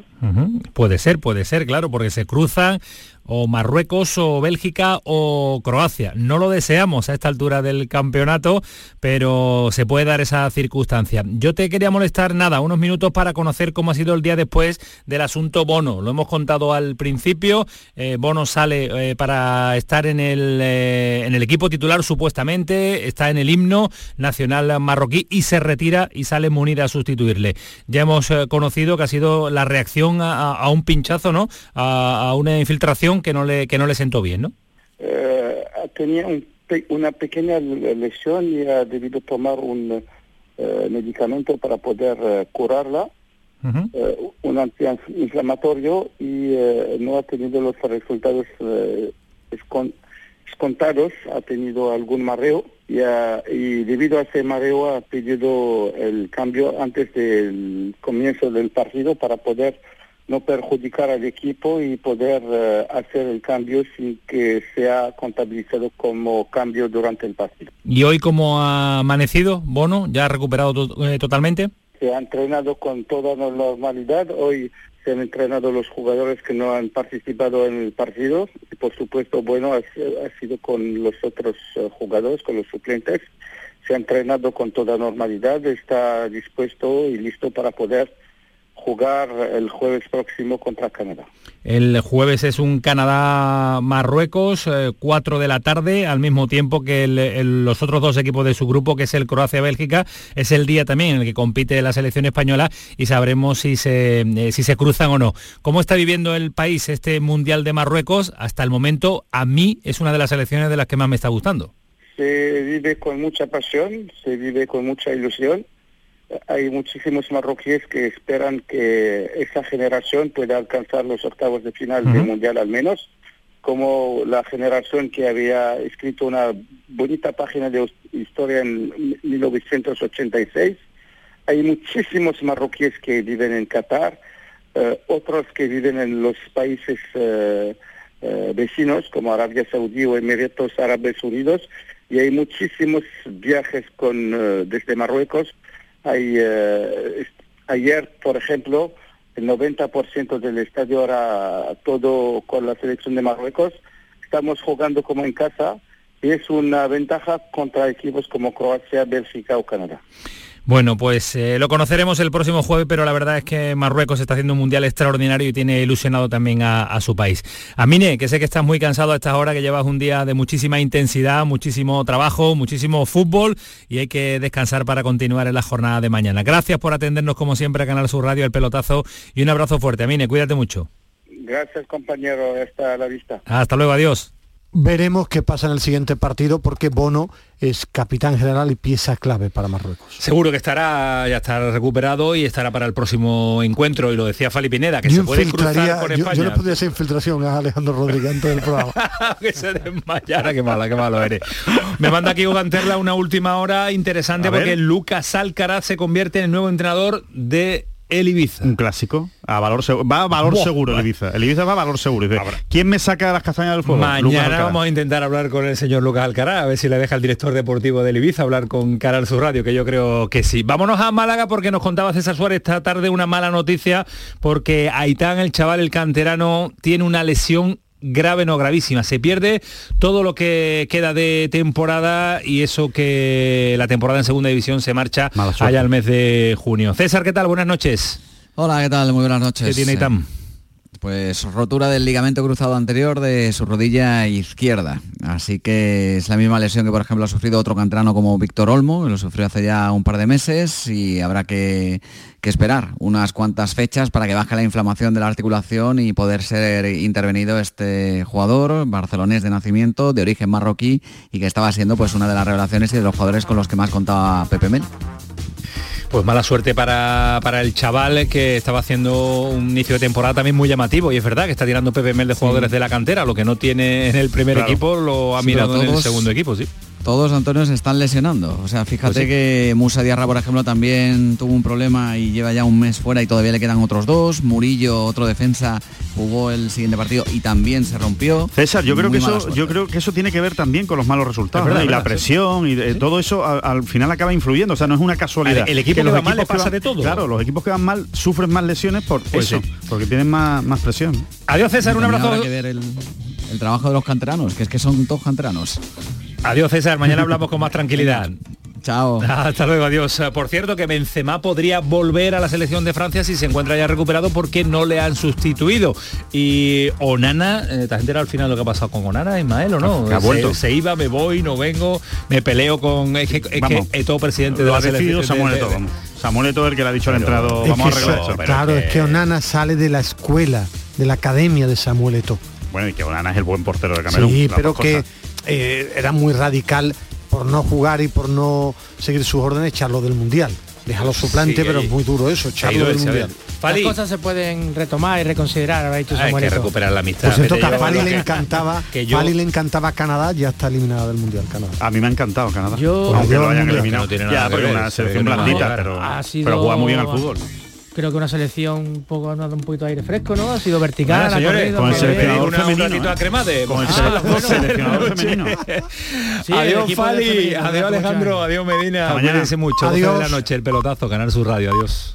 S6: Puede ser, puede ser, claro, porque se cruzan o Marruecos o Bélgica o Croacia. No lo deseamos a esta altura del campeonato, pero se puede dar esa circunstancia. Yo te quería molestar nada, unos minutos para conocer cómo ha sido el día después del asunto Bono. Lo hemos contado al principio. eh, Bono sale eh, para estar en el, eh, en el equipo titular supuestamente, está en el himno nacional marroquí y se retira y sale Munir a sustituirle. Ya hemos conocido que ha sido la reacción a, un pinchazo, ¿no? A una infiltración que no le que no le sentó bien, ¿no?
S27: Eh, tenía un una pequeña lesión y ha debido tomar un eh, medicamento para poder eh, curarla, eh, un antiinflamatorio y eh, no ha tenido los resultados escon- escontados, ha tenido algún mareo y, ha- y debido a ese mareo ha pedido el cambio antes del comienzo del partido para poder no perjudicar al equipo y poder eh, hacer el cambio sin que sea contabilizado como cambio durante el partido.
S6: ¿Y hoy cómo ha amanecido Bono? ¿Ya ha recuperado to- eh, totalmente?
S27: Se ha entrenado con toda normalidad. Hoy se han entrenado los jugadores que no han participado en el partido y por supuesto, bueno, ha, ha sido con los otros eh, jugadores, con los suplentes. Se ha entrenado con toda normalidad, está dispuesto y listo para poder jugar el jueves próximo contra Canadá.
S6: El jueves es un Canadá-Marruecos, 4 de la tarde, al mismo tiempo que el- el- los otros dos equipos de su grupo, que es el Croacia-Bélgica. Es el día también en el que compite la selección española y sabremos si se, eh, si se cruzan o no. ¿Cómo está viviendo el país este Mundial de Marruecos? Hasta el momento, a mí es una de las selecciones de las que más me está gustando.
S27: Se vive con mucha pasión, se vive con mucha ilusión. Hay muchísimos marroquíes que esperan que esa generación pueda alcanzar los octavos de final del Mundial al menos, como la generación que había escrito una bonita página de historia en 1986. Hay muchísimos marroquíes que viven en Qatar, eh, otros que viven en los países eh, eh, vecinos como Arabia Saudí o Emiratos Árabes Unidos y hay muchísimos viajes con eh, desde Marruecos. Hay, eh, ayer, por ejemplo, el 90% del estadio era todo con la selección de Marruecos. Estamos jugando como en casa y es una ventaja contra equipos como Croacia, Bélgica o Canadá.
S6: Bueno, pues eh, lo conoceremos el próximo jueves, pero la verdad es que Marruecos está haciendo un mundial extraordinario y tiene ilusionado también a, a su país. Amine, que sé que estás muy cansado a esta hora, que llevas un día de muchísima intensidad, muchísimo trabajo, muchísimo fútbol y hay que descansar para continuar en la jornada de mañana. Gracias por atendernos como siempre a Canal Sur Radio, el pelotazo y un abrazo fuerte. Amine, cuídate mucho.
S27: Gracias, compañero. Hasta la vista.
S6: Hasta luego, adiós.
S9: Veremos qué pasa en el siguiente partido porque Bono es capitán general y pieza clave para Marruecos.
S6: Seguro que estará ya estará recuperado y estará para el próximo encuentro y lo decía Fali Pineda que
S9: yo
S6: se puede cruzar con
S9: yo, yo
S6: España.
S9: le podría hacer infiltración a Alejandro Rodríguez antes del programa.
S6: que se desmayara, qué mala, qué malo eres. Me manda aquí Ganterla una última hora interesante porque Lucas Alcaraz se convierte en el nuevo entrenador de el Ibiza.
S7: Un clásico. A valor va a valor seguro el Ibiza. El Ibiza va a valor seguro. ¿Quién me saca las castañas del fuego?
S6: Mañana vamos a intentar hablar con el señor Lucas Alcaraz, a ver si le deja el director deportivo del Ibiza hablar con Canal Sur Radio, que yo creo que sí. Vámonos a Málaga porque nos contaba César Suárez esta tarde una mala noticia porque Aitán, el chaval, el canterano, tiene una lesión grave, no gravísima. Se pierde todo lo que queda de temporada y eso que la temporada en segunda división se marcha allá al mes de junio. César, ¿qué tal? Buenas noches.
S28: Hola, ¿qué tal? Muy buenas noches.
S6: ¿Qué tiene Itam?
S28: Pues rotura del ligamento cruzado anterior de su rodilla izquierda. Así que es la misma lesión que, por ejemplo, ha sufrido otro cantrano como Víctor Olmo, que lo sufrió hace ya un par de meses y habrá que, esperar unas cuantas fechas para que baje la inflamación de la articulación y poder ser intervenido este jugador barcelonés de nacimiento, de origen marroquí y que estaba siendo pues una de las revelaciones y de los jugadores con los que más contaba Pepe Mel.
S6: Pues mala suerte para, el chaval que estaba haciendo un inicio de temporada también muy llamativo. Y es verdad que está tirando Pepe Mel de jugadores de la cantera, lo que no tiene en el primer equipo lo ha mirado en el segundo equipo, sí
S28: todos Antonio se están lesionando. O sea, fíjate pues que Musa Diarra, por ejemplo, también tuvo un problema y lleva ya un mes fuera y todavía le quedan otros dos. Murillo, otro defensa, jugó el siguiente partido y también se rompió.
S7: César, yo creo que eso, yo creo que eso tiene que ver también con los malos resultados. y la presión y todo eso al, final acaba influyendo. O sea, no es una casualidad.
S6: El, equipo que, va mal le pasa de todo.
S7: Claro, los equipos que van mal sufren más lesiones por pues eso, porque tienen más, más presión.
S6: Adiós César, un abrazo.
S28: Que ver el, el trabajo de los canteranos, que es que son todos canteranos.
S6: Adiós César, mañana hablamos con más tranquilidad.
S28: Chao.
S6: Hasta luego, adiós. Por cierto, que Benzema podría volver a la selección de Francia si se encuentra ya recuperado porque no le han sustituido. Y Onana, eh, ¿te has enterado al final lo que ha pasado con Onana, Ismael, o no?
S7: Ha vuelto.
S6: Se, iba, me voy, no vengo, me peleo con... Es que, es todo presidente de la selección.
S7: Samuel Eto'o, Samuel Eto'o el que le ha dicho al entrado, vamos a arreglar
S9: Claro, es que Onana sale de la escuela, de la academia de Samuel Eto'o.
S7: Bueno, y que Onana es el buen portero de Camerún.
S9: Sí, pero que... Eh, era muy radical por no jugar y por no seguir sus órdenes, echarlo del Mundial. Déjalo suplente, pero es muy duro eso, echarlo del Mundial.
S8: Las cosas se pueden retomar y reconsiderar, habrá dicho
S6: Hay que recuperar la amistad.
S9: Por cierto, que a Fali le encantaba, que yo... le encantaba Canadá, ya está eliminada del Mundial Canadá.
S7: A mí me ha encantado Canadá.
S8: Yo...
S7: Aunque lo hayan eliminado. ya, porque una selección blandita, pero, pero juega muy bien al fútbol
S8: creo que una selección un poco un poquito de aire fresco, ¿no? Ha sido vertical,
S6: señores, con el seleccionador femenino. Un ratito a cremade.
S7: Con el ah, seleccionador femenino.
S6: adiós Fali, adiós Alejandro, adiós Medina. Mañana mucho. Adiós. de la noche el pelotazo, ganar su radio. Adiós.